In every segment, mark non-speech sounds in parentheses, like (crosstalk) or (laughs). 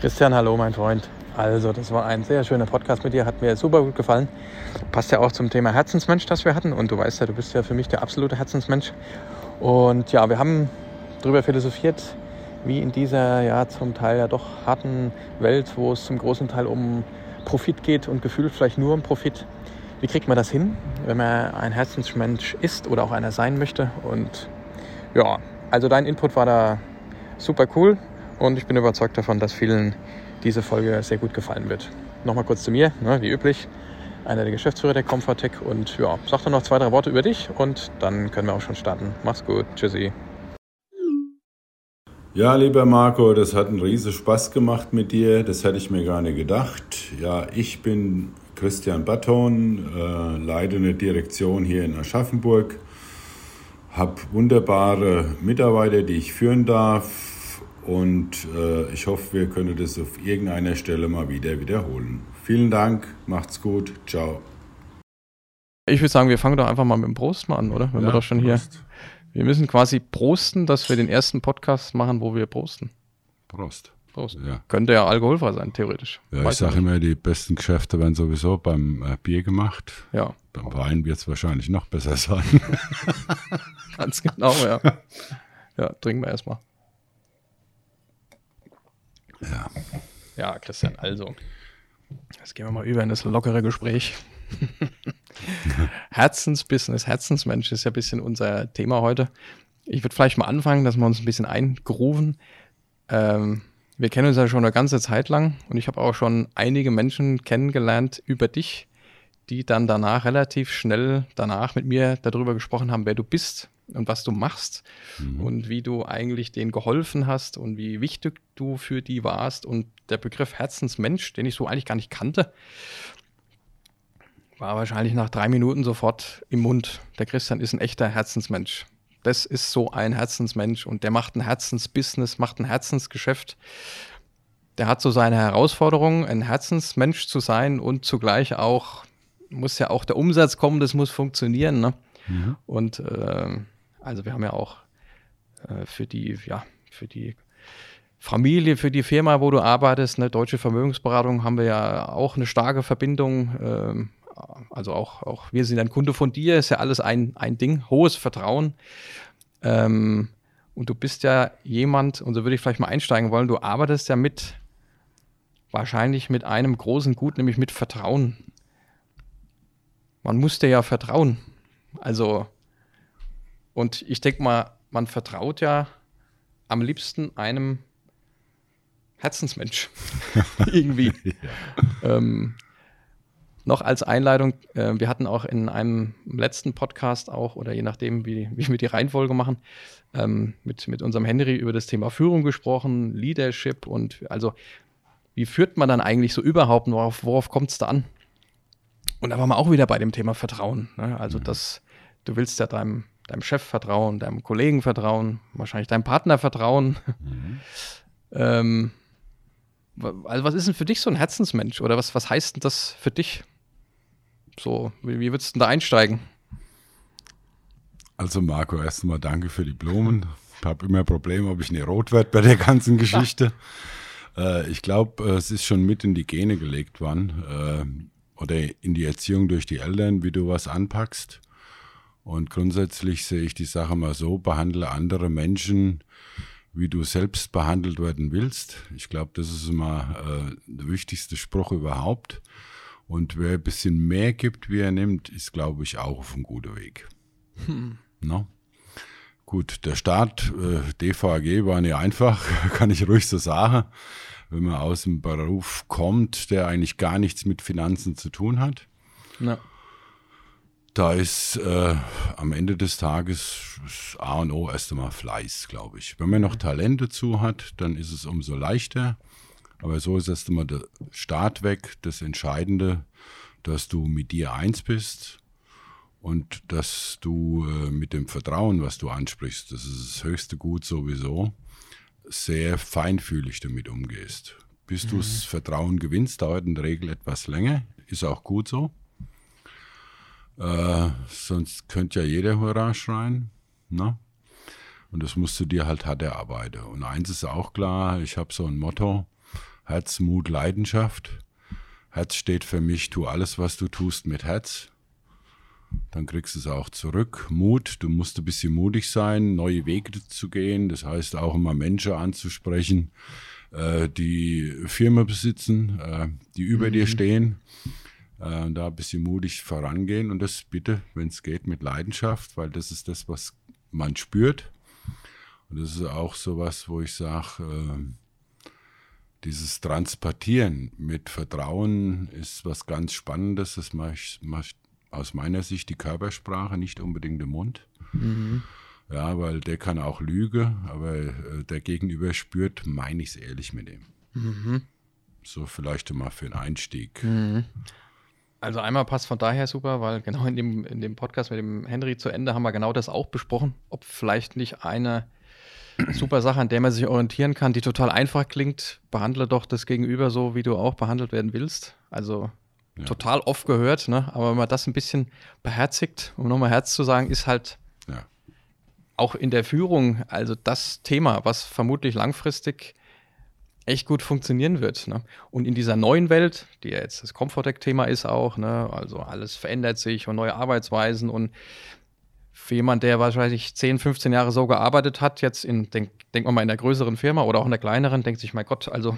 Christian, hallo mein Freund. Also, das war ein sehr schöner Podcast mit dir, hat mir super gut gefallen. Passt ja auch zum Thema Herzensmensch, das wir hatten. Und du weißt ja, du bist ja für mich der absolute Herzensmensch. Und ja, wir haben darüber philosophiert, wie in dieser ja zum Teil ja doch harten Welt, wo es zum großen Teil um Profit geht und gefühlt vielleicht nur um Profit. Wie kriegt man das hin, wenn man ein Herzensmensch ist oder auch einer sein möchte? Und ja, also dein Input war da super cool und ich bin überzeugt davon, dass vielen diese Folge sehr gut gefallen wird. Nochmal kurz zu mir, ne, wie üblich, einer der Geschäftsführer der Comfortech und ja, sag doch noch zwei, drei Worte über dich und dann können wir auch schon starten. Mach's gut, tschüssi. Ja, lieber Marco, das hat einen riesen Spaß gemacht mit dir. Das hätte ich mir gar nicht gedacht. Ja, ich bin Christian Batton, äh, leite eine Direktion hier in Aschaffenburg, habe wunderbare Mitarbeiter, die ich führen darf und äh, ich hoffe, wir können das auf irgendeiner Stelle mal wieder wiederholen. Vielen Dank, macht's gut, ciao. Ich würde sagen, wir fangen doch einfach mal mit dem Prost mal an, oder? Wenn ja, wir doch schon Prost. hier wir müssen quasi prosten, dass wir den ersten Podcast machen, wo wir prosten. Prost. Prost. Ja. Könnte ja alkoholfrei sein, theoretisch. Ja, Weiß ich sage immer, die besten Geschäfte werden sowieso beim äh, Bier gemacht. Ja. Beim Wein wird es wahrscheinlich noch besser (laughs) sein. Ganz genau, ja. Ja, trinken wir erstmal. Ja, Christian, also. Jetzt gehen wir mal über in das lockere Gespräch. (laughs) Herzensbusiness, Herzensmensch ist ja ein bisschen unser Thema heute. Ich würde vielleicht mal anfangen, dass wir uns ein bisschen eingrooven. Ähm, wir kennen uns ja schon eine ganze Zeit lang und ich habe auch schon einige Menschen kennengelernt über dich, die dann danach relativ schnell danach mit mir darüber gesprochen haben, wer du bist und was du machst mhm. und wie du eigentlich denen geholfen hast und wie wichtig du für die warst und der Begriff Herzensmensch, den ich so eigentlich gar nicht kannte, war wahrscheinlich nach drei Minuten sofort im Mund. Der Christian ist ein echter Herzensmensch. Das ist so ein Herzensmensch und der macht ein Herzensbusiness, macht ein Herzensgeschäft. Der hat so seine Herausforderungen, ein Herzensmensch zu sein und zugleich auch, muss ja auch der Umsatz kommen, das muss funktionieren. Ne? Mhm. Und äh, also wir haben ja auch äh, für die, ja, für die Familie, für die Firma, wo du arbeitest, eine deutsche Vermögensberatung, haben wir ja auch eine starke Verbindung. Äh, also auch, auch wir sind ein Kunde von dir, ist ja alles ein, ein Ding, hohes Vertrauen. Ähm, und du bist ja jemand, und so würde ich vielleicht mal einsteigen wollen, du arbeitest ja mit, wahrscheinlich mit einem großen Gut, nämlich mit Vertrauen. Man muss dir ja vertrauen. Also, und ich denke mal, man vertraut ja am liebsten einem Herzensmensch. (laughs) Irgendwie. Ja. Ähm, noch als Einleitung, äh, wir hatten auch in einem letzten Podcast auch, oder je nachdem, wie, wie wir die Reihenfolge machen, ähm, mit, mit unserem Henry über das Thema Führung gesprochen, Leadership und also wie führt man dann eigentlich so überhaupt, worauf, worauf kommt es da an? Und da waren wir auch wieder bei dem Thema Vertrauen. Ne? Also, mhm. dass du willst ja deinem, deinem Chef vertrauen, deinem Kollegen vertrauen, wahrscheinlich deinem Partner vertrauen. Mhm. (laughs) ähm, also was ist denn für dich so ein Herzensmensch oder was, was heißt denn das für dich? So, wie, wie würdest du da einsteigen? Also Marco, erstmal danke für die Blumen. Ich habe immer Probleme, ob ich nicht rot werde bei der ganzen Geschichte. (laughs) Äh, ich glaube, äh, es ist schon mit in die Gene gelegt worden äh, oder in die Erziehung durch die Eltern, wie du was anpackst. Und grundsätzlich sehe ich die Sache mal so, behandle andere Menschen, wie du selbst behandelt werden willst. Ich glaube, das ist mal äh, der wichtigste Spruch überhaupt. Und wer ein bisschen mehr gibt, wie er nimmt, ist, glaube ich, auch auf einem guten Weg. Hm. No? Gut, der Start äh, DVAG war nicht einfach, (laughs) kann ich ruhig so sagen. Wenn man aus dem Beruf kommt, der eigentlich gar nichts mit Finanzen zu tun hat. Ja. Da ist äh, am Ende des Tages A und O erst einmal Fleiß, glaube ich. Wenn man noch Talent dazu hat, dann ist es umso leichter. Aber so ist erst einmal der Start weg. Das Entscheidende, dass du mit dir eins bist und dass du äh, mit dem Vertrauen, was du ansprichst, das ist das höchste Gut sowieso, sehr feinfühlig damit umgehst. Bis mhm. du das Vertrauen gewinnst, dauert in der Regel etwas länger, ist auch gut so. Äh, sonst könnte ja jeder Hurra schreien. Ne? Und das musst du dir halt hart erarbeiten. Und eins ist auch klar, ich habe so ein Motto, Herz, Mut, Leidenschaft. Herz steht für mich, tu alles, was du tust mit Herz. Dann kriegst du es auch zurück. Mut, du musst ein bisschen mutig sein, neue Wege zu gehen. Das heißt auch immer Menschen anzusprechen, äh, die Firma besitzen, äh, die über mhm. dir stehen. Äh, und da ein bisschen mutig vorangehen und das bitte, wenn es geht, mit Leidenschaft, weil das ist das, was man spürt. Und das ist auch so was, wo ich sage, äh, dieses Transportieren mit Vertrauen ist was ganz Spannendes. Das macht, macht aus meiner Sicht die Körpersprache, nicht unbedingt der Mund. Mhm. Ja, weil der kann auch Lüge, aber äh, der Gegenüber spürt, meine ich es ehrlich mit ihm. Mhm. So vielleicht mal für einen Einstieg. Mhm. Also einmal passt von daher super, weil genau in dem, in dem Podcast mit dem Henry zu Ende haben wir genau das auch besprochen, ob vielleicht nicht eine super Sache, an der man sich orientieren kann, die total einfach klingt, behandle doch das Gegenüber so, wie du auch behandelt werden willst. Also ja. total oft gehört, ne? aber wenn man das ein bisschen beherzigt, um nochmal Herz zu sagen, ist halt ja. auch in der Führung, also das Thema, was vermutlich langfristig echt gut funktionieren wird. Ne? Und in dieser neuen Welt, die ja jetzt das Comfortec-Thema ist auch, ne? also alles verändert sich und neue Arbeitsweisen und für jemand, der wahrscheinlich 10, 15 Jahre so gearbeitet hat, jetzt in, denk, denk mal in der größeren Firma oder auch in der kleineren, denkt sich, mein Gott, also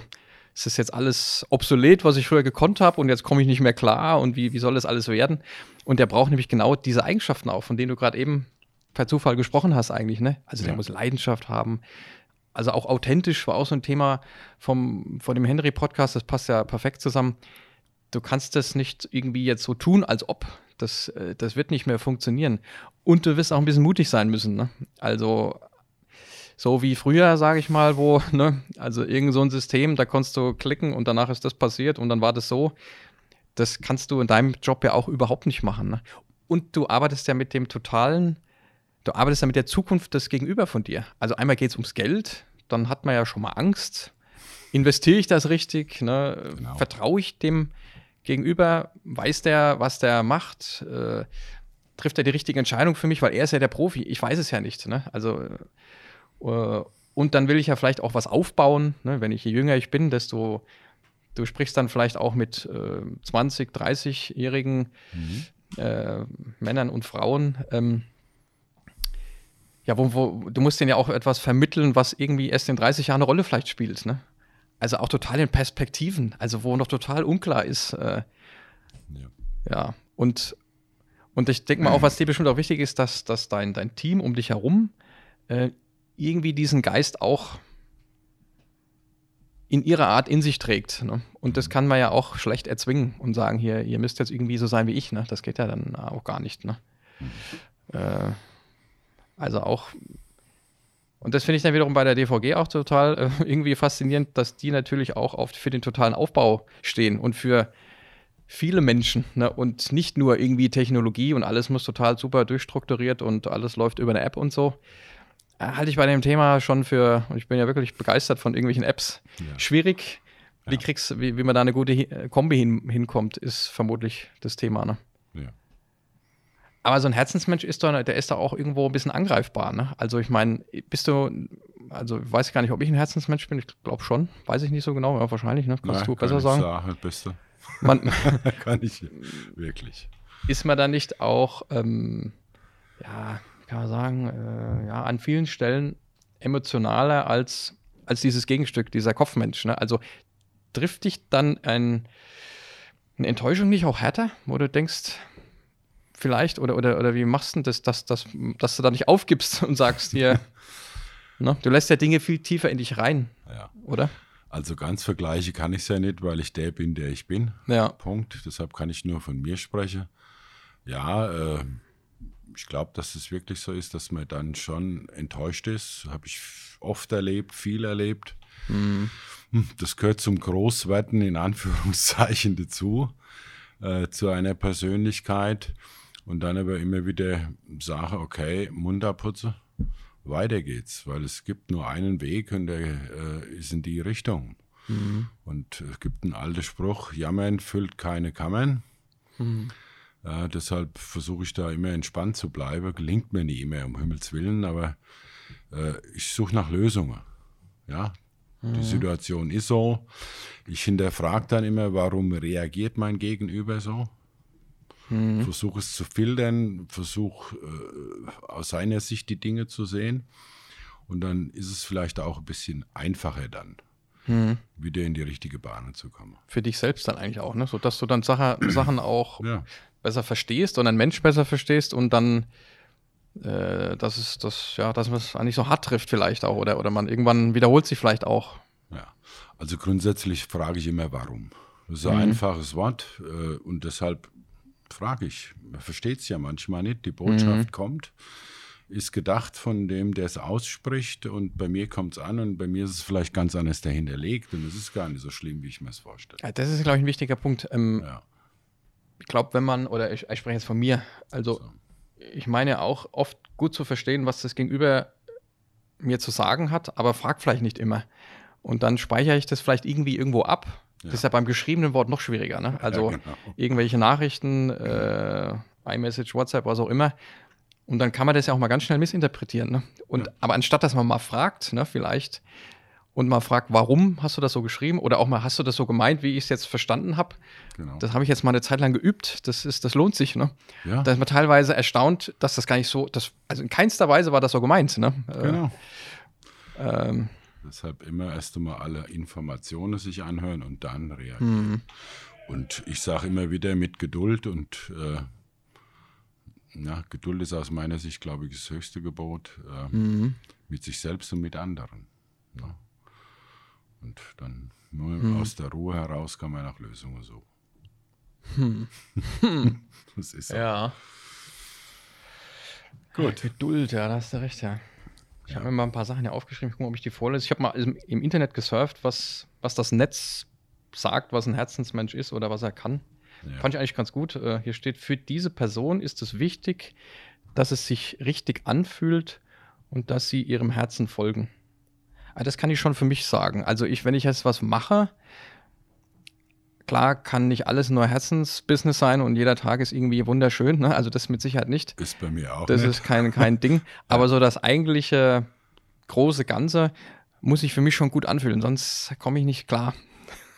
es ist jetzt alles obsolet, was ich früher gekonnt habe und jetzt komme ich nicht mehr klar und wie, wie soll das alles werden? Und der braucht nämlich genau diese Eigenschaften auch, von denen du gerade eben per Zufall gesprochen hast eigentlich, ne? Also der ja. muss Leidenschaft haben, also auch authentisch war auch so ein Thema vom, von dem Henry-Podcast, das passt ja perfekt zusammen. Du kannst das nicht irgendwie jetzt so tun, als ob. Das, äh, das wird nicht mehr funktionieren. Und du wirst auch ein bisschen mutig sein müssen. Ne? Also so wie früher, sage ich mal, wo, (laughs) ne, also irgend so ein System, da konntest du klicken und danach ist das passiert und dann war das so. Das kannst du in deinem Job ja auch überhaupt nicht machen. Ne? Und du arbeitest ja mit dem totalen du arbeitest ja mit der Zukunft des Gegenüber von dir. Also einmal geht es ums Geld, dann hat man ja schon mal Angst. Investiere ich das richtig? Ne? Genau. Vertraue ich dem Gegenüber? Weiß der, was der macht? Äh, trifft er die richtige Entscheidung für mich? Weil er ist ja der Profi. Ich weiß es ja nicht. Ne? Also äh, und dann will ich ja vielleicht auch was aufbauen. Ne? Wenn ich je jünger ich bin, desto du sprichst dann vielleicht auch mit äh, 20, 30-jährigen mhm. äh, Männern und Frauen. Ähm, ja, wo, wo, du musst denen ja auch etwas vermitteln, was irgendwie erst in 30 Jahren eine Rolle vielleicht spielt, ne? Also auch total in Perspektiven, also wo noch total unklar ist. Äh, ja. ja. und, und ich denke mal auch, was dir bestimmt auch wichtig ist, dass, dass dein, dein Team um dich herum äh, irgendwie diesen Geist auch in ihrer Art in sich trägt. Ne? Und das kann man ja auch schlecht erzwingen und sagen, hier, ihr müsst jetzt irgendwie so sein wie ich. Ne? Das geht ja dann auch gar nicht. Ne? Äh, also auch, und das finde ich dann wiederum bei der DVG auch total äh, (laughs) irgendwie faszinierend, dass die natürlich auch auf, für den totalen Aufbau stehen und für viele Menschen ne? und nicht nur irgendwie Technologie und alles muss total super durchstrukturiert und alles läuft über eine App und so. Äh, halte ich bei dem Thema schon für, und ich bin ja wirklich begeistert von irgendwelchen Apps, ja. schwierig. Wie, kriegst, wie, wie man da eine gute Kombi hin, hinkommt, ist vermutlich das Thema. Ne? Ja. Aber so ein Herzensmensch ist doch, der ist doch auch irgendwo ein bisschen angreifbar. Ne? Also ich meine, bist du, also weiß ich gar nicht, ob ich ein Herzensmensch bin. Ich glaube schon. Weiß ich nicht so genau. Ja, wahrscheinlich. Ne? Kannst Nein, du besser sagen? sagen bist du. Man, (laughs) kann ich (laughs) wirklich. Ist man da nicht auch, ähm, ja, kann man sagen, äh, ja, an vielen Stellen emotionaler als, als dieses Gegenstück, dieser Kopfmensch. Ne? Also trifft dich dann ein, eine Enttäuschung nicht auch härter, wo du denkst, vielleicht? Oder, oder, oder wie machst du das, dass, dass, dass du da nicht aufgibst und sagst dir, (laughs) ne? du lässt ja Dinge viel tiefer in dich rein, ja. oder? Also ganz vergleiche kann ich es ja nicht, weil ich der bin, der ich bin. Ja. Punkt. Deshalb kann ich nur von mir sprechen. Ja, äh, ich glaube, dass es wirklich so ist, dass man dann schon enttäuscht ist. Habe ich oft erlebt, viel erlebt. Mhm. Das gehört zum Großwerden in Anführungszeichen dazu, äh, zu einer Persönlichkeit. Und dann aber immer wieder sage, okay, Mund abputzen, weiter geht's, weil es gibt nur einen Weg und der äh, ist in die Richtung. Mhm. Und es gibt einen alten Spruch, Jammern füllt keine Kammern. Mhm. Ja, deshalb versuche ich da immer entspannt zu bleiben. Gelingt mir nie immer, um Himmels Willen, aber äh, ich suche nach Lösungen. Ja, Mhm. Die Situation ist so. Ich hinterfrage dann immer, warum reagiert mein Gegenüber so? Mhm. Versuche es zu filtern, versuche äh, aus seiner Sicht die Dinge zu sehen. Und dann ist es vielleicht auch ein bisschen einfacher dann, mhm. wieder in die richtige Bahn zu kommen. Für dich selbst dann eigentlich auch, ne? So dass du dann Sache, Sachen auch ja. Besser verstehst und ein Mensch besser verstehst und dann äh, dass es das, ja, dass man es eigentlich so hart trifft vielleicht auch oder, oder man irgendwann wiederholt sich vielleicht auch. Ja, also grundsätzlich frage ich immer, warum. Das ist ein mhm. einfaches Wort äh, und deshalb frage ich. Man versteht es ja manchmal nicht. Die Botschaft mhm. kommt, ist gedacht von dem, der es ausspricht und bei mir kommt es an und bei mir ist es vielleicht ganz anders dahinterlegt und es ist gar nicht so schlimm, wie ich mir es vorstelle. Ja, das ist, glaube ich, ein wichtiger Punkt. Ähm, ja. Ich glaube, wenn man, oder ich, ich, spreche jetzt von mir, also so ich meine auch oft gut zu verstehen, was das Gegenüber mir zu sagen hat, aber frag vielleicht nicht immer. Und dann speichere ich das vielleicht irgendwie irgendwo ab. Ja. Das ist ja beim geschriebenen Wort noch schwieriger. Ne? Also ja, genau. irgendwelche Nachrichten, äh, iMessage, WhatsApp, was auch immer. Und dann kann man das ja auch mal ganz schnell missinterpretieren. Ne? Und, ja. Aber anstatt dass man mal fragt, ne, vielleicht, und mal fragt, warum hast du das so geschrieben oder auch mal hast du das so gemeint, wie ich es jetzt verstanden habe. Genau. Das habe ich jetzt mal eine Zeit lang geübt. Das ist, das lohnt sich. Ne? Ja. Da ist man teilweise erstaunt, dass das gar nicht so, das, also in keinster Weise war das so gemeint. Ne? Äh, genau. Äh, ähm, Deshalb immer erst einmal alle Informationen sich anhören und dann reagieren. Mhm. Und ich sage immer wieder mit Geduld und äh, ja, Geduld ist aus meiner Sicht, glaube ich, das höchste Gebot äh, mhm. mit sich selbst und mit anderen. Ja. Und dann nur hm. aus der Ruhe heraus kann man nach Lösungen suchen. Hm. (laughs) das ist so. Ja. Gut. Geduld, ja, da hast du recht, ja. Ich ja. habe mir mal ein paar Sachen hier aufgeschrieben, ich gucke mal, ob ich die vorlese. Ich habe mal im Internet gesurft, was, was das Netz sagt, was ein Herzensmensch ist oder was er kann. Ja. Fand ich eigentlich ganz gut. Äh, hier steht, für diese Person ist es wichtig, dass es sich richtig anfühlt und dass sie ihrem Herzen folgen. Ah, das kann ich schon für mich sagen. Also ich, wenn ich jetzt was mache, klar kann nicht alles nur Herzensbusiness sein und jeder Tag ist irgendwie wunderschön. Ne? Also das mit Sicherheit nicht. Ist bei mir auch. Das nicht. ist kein, kein Ding. (laughs) Aber so das eigentliche große Ganze muss ich für mich schon gut anfühlen, sonst komme ich nicht klar.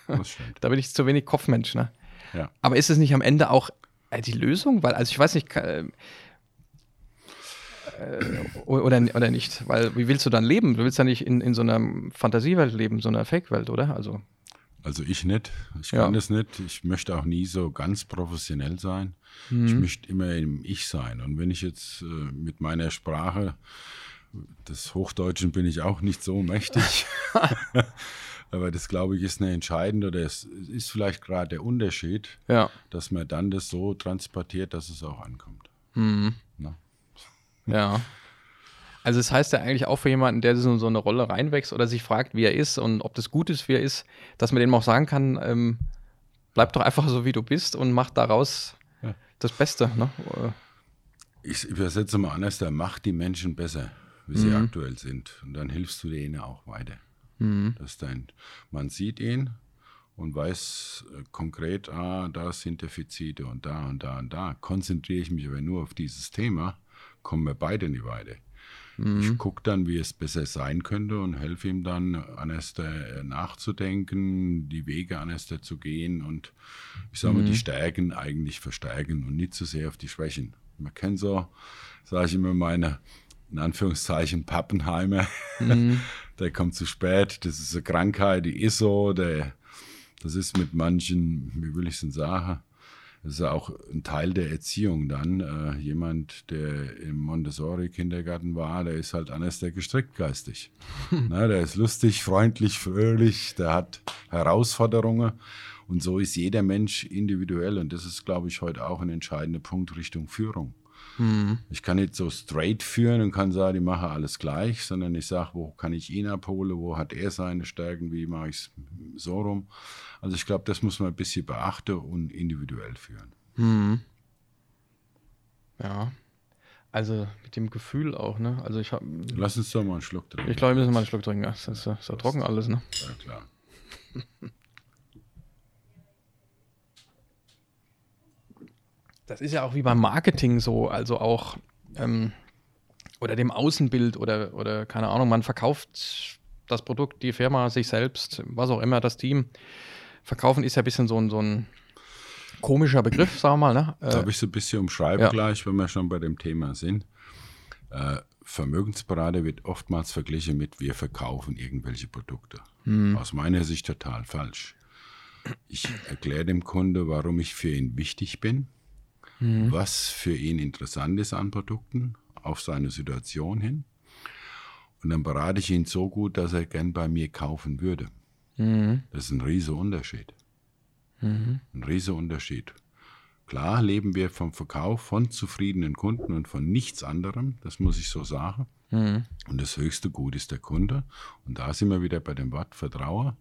(laughs) Da bin ich zu wenig Kopfmensch. Ne? Ja. Aber ist es nicht am Ende auch äh, die Lösung? Weil, also ich weiß nicht, äh, oder, oder nicht? Weil wie willst du dann leben? Du willst ja nicht in, in so einer Fantasiewelt leben, so einer Fake-Welt, oder? Also, also ich nicht. Ich kann ja. das nicht. Ich möchte auch nie so ganz professionell sein. Mhm. Ich möchte immer im Ich sein. Und wenn ich jetzt äh, mit meiner Sprache, des Hochdeutschen bin ich auch nicht so mächtig. (laughs) Aber das, glaube ich, ist eine entscheidende, oder es ist vielleicht gerade der Unterschied, ja. dass man dann das so transportiert, dass es auch ankommt. Mhm. Ja. Also es das heißt ja eigentlich auch für jemanden, der so, so eine Rolle reinwächst oder sich fragt, wie er ist und ob das gut ist, wie er ist, dass man dem auch sagen kann, ähm, bleib doch einfach so, wie du bist und mach daraus ja. das Beste. Ne? Ich übersetze mal anders, der macht die Menschen besser, wie sie mhm. aktuell sind. Und dann hilfst du denen auch weiter. Mhm. Das dein, man sieht ihn und weiß äh, konkret, ah, da sind Defizite und da und da und da. Konzentriere ich mich aber nur auf dieses Thema, kommen wir beide nicht weiter. Mhm. Ich gucke dann, wie es besser sein könnte und helfe ihm dann, an Esther äh, nachzudenken, die Wege an Esther zu gehen und ich sage mal, die mhm. Stärken eigentlich verstärken und nicht zu sehr auf die Schwächen. Man kennt so, sage ich immer, meine, in Anführungszeichen, Pappenheimer. Mhm. (laughs) der kommt zu spät, das ist eine Krankheit, die ist so, der, das ist mit manchen, wie will ich es denn sagen, das ist ja auch ein Teil der Erziehung dann. Äh, jemand, der im Montessori-Kindergarten war, der ist halt anders der gestrickt geistig. Na, der ist lustig, freundlich, fröhlich, der hat Herausforderungen. Und so ist jeder Mensch individuell. Und das ist, glaube ich, heute auch ein entscheidender Punkt Richtung Führung. Mhm. Ich kann nicht so straight führen und kann sagen, ich mache alles gleich, sondern ich sage, wo kann ich ihn abholen, wo hat er seine Stärken, wie mache ich es so rum. Also ich glaube, das muss man ein bisschen beachten und individuell führen. Mhm. Ja. Also mit dem Gefühl auch, ne? Also ich habe. Lass uns doch mal einen Schluck trinken. Ich glaube, wir müssen mal einen Schluck trinken. Das ist, ja trocken alles, ne? Ja, klar. Das ist ja auch wie beim Marketing so, also auch ähm, oder dem Außenbild oder, oder keine Ahnung, man verkauft das Produkt, die Firma, sich selbst, was auch immer, das Team. Verkaufen ist ja ein bisschen so ein, so ein komischer Begriff, sagen wir mal. Ne? Darf ich so ein bisschen umschreiben ja. gleich, wenn wir schon bei dem Thema sind? Äh, Vermögensberater wird oftmals verglichen mit, wir verkaufen irgendwelche Produkte. Hm. Aus meiner Sicht total falsch. Ich erkläre dem Kunde, warum ich für ihn wichtig bin, Hm. was für ihn interessant ist an Produkten, auf seine Situation hin. Und dann berate ich ihn so gut, dass er gern bei mir kaufen würde. Mhm. Das ist ein riesiger Unterschied. Mhm. Ein riesiger Unterschied. Klar leben wir vom Verkauf von zufriedenen Kunden und von nichts anderem, das muss ich so sagen. Mhm. Und das höchste Gut ist der Kunde. Und da sind wir wieder bei dem Wort Vertrauen.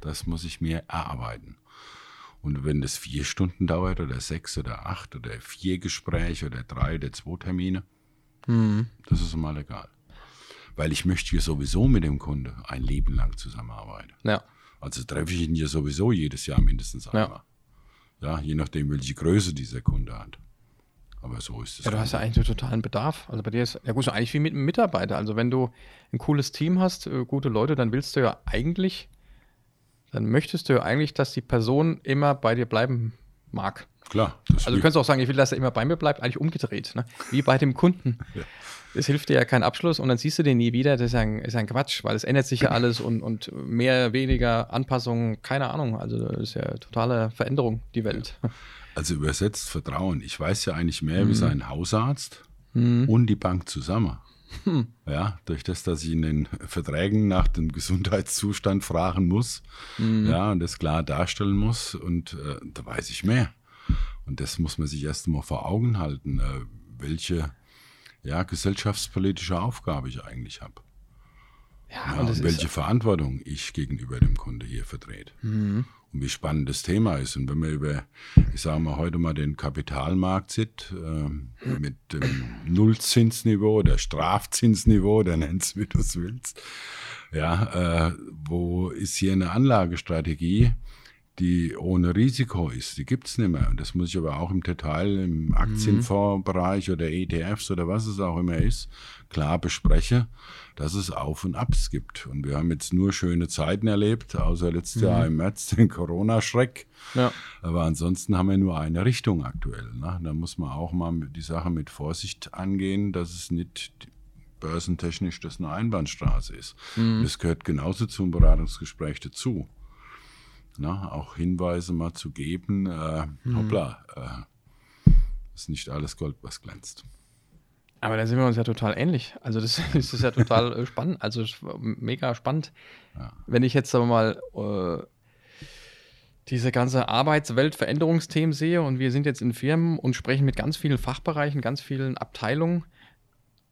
Das muss ich mir erarbeiten. Und wenn das vier Stunden dauert oder sechs oder acht oder vier Gespräche oder drei oder zwei Termine, Mhm. das ist mal egal. Weil ich möchte ja sowieso mit dem Kunde ein Leben lang zusammenarbeiten. Ja. Also treffe ich ihn ja sowieso jedes Jahr mindestens Ja. einmal. Ja, je nachdem, welche Größe dieser Kunde hat. Aber so ist es. Ja, du hast ja eigentlich einen totalen Bedarf. Also bei dir ist, ja gut, so eigentlich wie mit einem Mitarbeiter. Also wenn du ein cooles Team hast, äh, gute Leute, dann willst du ja eigentlich, dann möchtest du ja eigentlich, dass die Person immer bei dir bleiben mag. Klar. Das Also du könntest auch sagen, ich will, dass er immer bei mir bleibt, eigentlich umgedreht, ne? wie bei dem Kunden. Ja. Es hilft dir ja kein Abschluss und dann siehst du den nie wieder. Das ist ein, ist ein Quatsch, weil es ändert sich ja alles und, und mehr, weniger Anpassungen, keine Ahnung. Also das ist ja totale Veränderung, die Welt. Also übersetzt Vertrauen. Ich weiß ja eigentlich mehr Mhm. wie sein Hausarzt und die Bank zusammen. Hm. Ja, durch das, dass ich in den Verträgen nach dem Gesundheitszustand fragen muss, Mhm. ja, und das klar darstellen muss, und äh, da weiß ich mehr. Und das muss man sich erst mal vor Augen halten, äh, welche ja, gesellschaftspolitische Aufgabe ich eigentlich habe. Ja, Ja, und welche Verantwortung ich gegenüber dem Kunde hier vertrete. Mhm. Und wie spannend das Thema ist. Und wenn man über, ich sage mal, heute mal den Kapitalmarkt sieht, ähm, mit dem Nullzinsniveau oder Strafzinsniveau, oder nenn's wie du es willst, ja, äh, wo ist hier eine Anlagestrategie, die ohne Risiko ist? Die gibt's nicht mehr. Und das muss ich aber auch im Detail im Aktienfondsbereich oder ETFs oder was es auch immer ist, klar bespreche, dass es Auf und Abs gibt. Und wir haben jetzt nur schöne Zeiten erlebt, außer letztes Jahr im März den Corona-Schreck. ja. Aber ansonsten haben wir nur eine Richtung aktuell. Ne? Da muss man auch mal die Sache mit Vorsicht angehen, dass es nicht börsentechnisch das eine Einbahnstraße ist. Das gehört genauso zum Beratungsgespräch dazu. Na, auch Hinweise mal zu geben, äh, hoppla, äh, ist nicht alles Gold, was glänzt. Aber da sind wir uns ja total ähnlich. Also das, (laughs) das ist ja total äh, spannend. Also mega spannend. Ja. Wenn ich jetzt wir mal äh, diese ganze Arbeitswelt Veränderungsthemen sehe und wir sind jetzt in Firmen und sprechen mit ganz vielen Fachbereichen, ganz vielen Abteilungen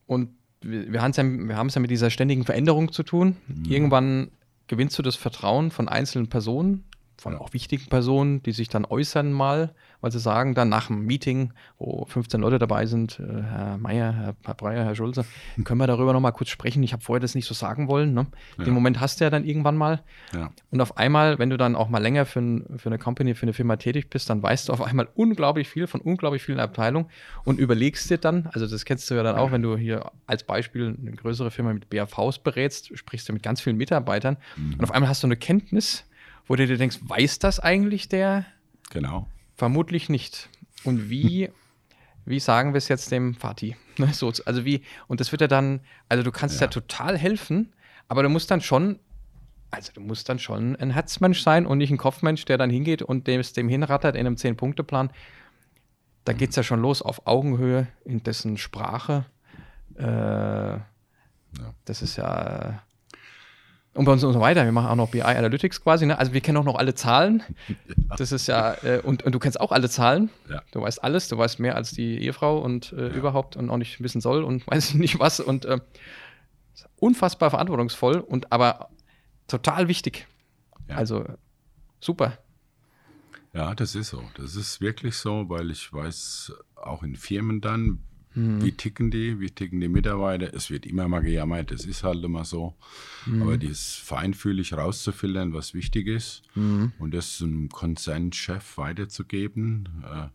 und wir, wir haben es ja, wir haben es ja mit dieser ständigen Veränderung zu tun. Irgendwann gewinnst du das Vertrauen von einzelnen Personen, von auch wichtigen Personen, die sich dann äußern mal, weil sie sagen dann nach einem Meeting, wo 15 Leute dabei sind, äh, Herr Meier, Herr, Breyer, Herr Schulze, können wir darüber nochmal kurz sprechen? Ich habe vorher das nicht so sagen wollen. Ne? Ja. Den Moment hast du ja dann irgendwann mal. Ja. Und auf einmal, wenn du dann auch mal länger für, ein, für eine Company, für eine Firma tätig bist, dann weißt du auf einmal unglaublich viel von unglaublich vielen Abteilungen und überlegst dir dann, also das kennst du ja dann auch, wenn du hier als Beispiel eine größere Firma mit BAVs berätst, sprichst du mit ganz vielen Mitarbeitern und auf einmal hast du eine Kenntnis, wo du dir denkst, weiß das eigentlich der? Genau. Vermutlich nicht. Und wie, (laughs) wie sagen wir es jetzt dem Fatih? (laughs) Ne, So, also wie, und das wird ja dann, also du kannst ja. Ja. total helfen, aber du musst dann schon, also du musst dann schon ein Herzmensch sein und nicht ein Kopfmensch, der dann hingeht und dem, dem hinrattert in einem Zehn-Punkte-Plan. Da geht es ja schon los auf Augenhöhe in dessen Sprache. Äh, Das ist ja. Und bei uns und so weiter. Wir machen auch noch BI Analytics quasi. Ne? Also wir kennen auch noch alle Zahlen. (laughs) Das ist ja, äh, und, und du kennst auch alle Zahlen. Ja. Du weißt alles, du weißt mehr als die Ehefrau und äh, überhaupt und auch nicht wissen soll und (laughs) weiß ich nicht was. Und äh, unfassbar verantwortungsvoll und aber total wichtig. Ja. Also super. Ja, das ist so. Das ist wirklich so, weil ich weiß auch in Firmen dann, wie ticken die, wie ticken die Mitarbeiter. Es wird immer mal gejammert, das ist halt immer so. Aber dieses feinfühlig rauszufiltern, was wichtig ist und das einem Konzernchef weiterzugeben, äh,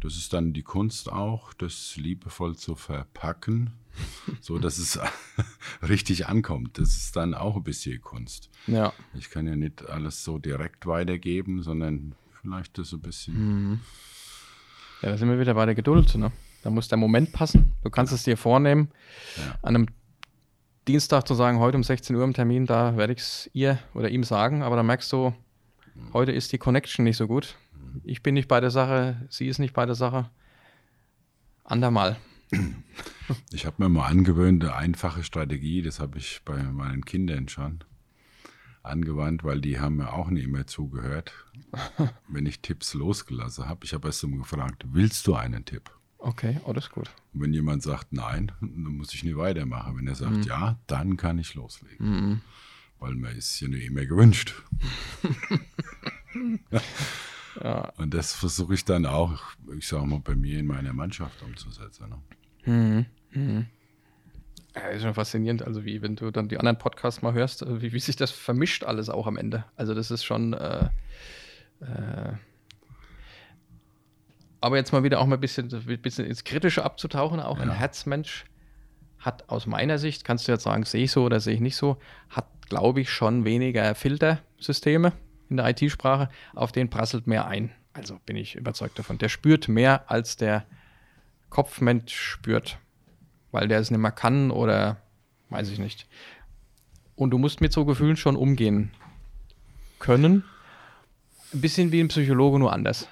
das ist dann die Kunst auch, das liebevoll zu verpacken, (laughs) so dass es (laughs) richtig ankommt. Das ist dann auch ein bisschen Kunst. Ja. Ich kann ja nicht alles so direkt weitergeben, sondern vielleicht das ein bisschen. Mhm. Ja, da sind wir wieder bei der Geduld. Ne? Da muss der Moment passen. Du kannst es dir vornehmen, Ja. an einem Dienstag zu sagen, heute um 16 Uhr im Termin, da werde ich es ihr oder ihm sagen, aber dann merkst du, heute ist die Connection nicht so gut. Ich bin nicht bei der Sache, sie ist nicht bei der Sache. Andermal. (clears throat) Ich habe mir mal angewöhnt, eine einfache Strategie, das habe ich bei meinen Kindern schon angewandt, weil die haben mir auch nicht immer zugehört, (laughs) wenn ich Tipps losgelassen habe. Ich habe erst mal gefragt, willst du einen Tipp? Okay, oh, das ist gut. Und wenn jemand sagt nein, dann muss ich nicht weitermachen. Wenn er sagt ja, dann kann ich loslegen. Weil mir ist ja nicht immer gewünscht. (laughs) Ja. Und das versuche ich dann auch, ich sage mal, bei mir in meiner Mannschaft umzusetzen. Ne? Ja, ist schon faszinierend, also wie wenn du dann die anderen Podcasts mal hörst, äh, wie, wie sich das vermischt alles auch am Ende. Also das ist schon. Äh, äh, aber jetzt mal wieder auch mal ein bisschen, ein bisschen ins Kritische abzutauchen, auch ein Ja. Herzmensch hat aus meiner Sicht, kannst du jetzt sagen, sehe ich so oder sehe ich nicht so, hat, glaube ich, schon weniger Filtersysteme in der IT-Sprache, auf den prasselt mehr ein. Also bin ich überzeugt davon. Der spürt mehr, als der Kopfmensch spürt weil der es nicht mehr kann oder weiß ich nicht. Und du musst mit so Gefühlen schon umgehen können. Ein bisschen wie ein Psychologe, nur anders.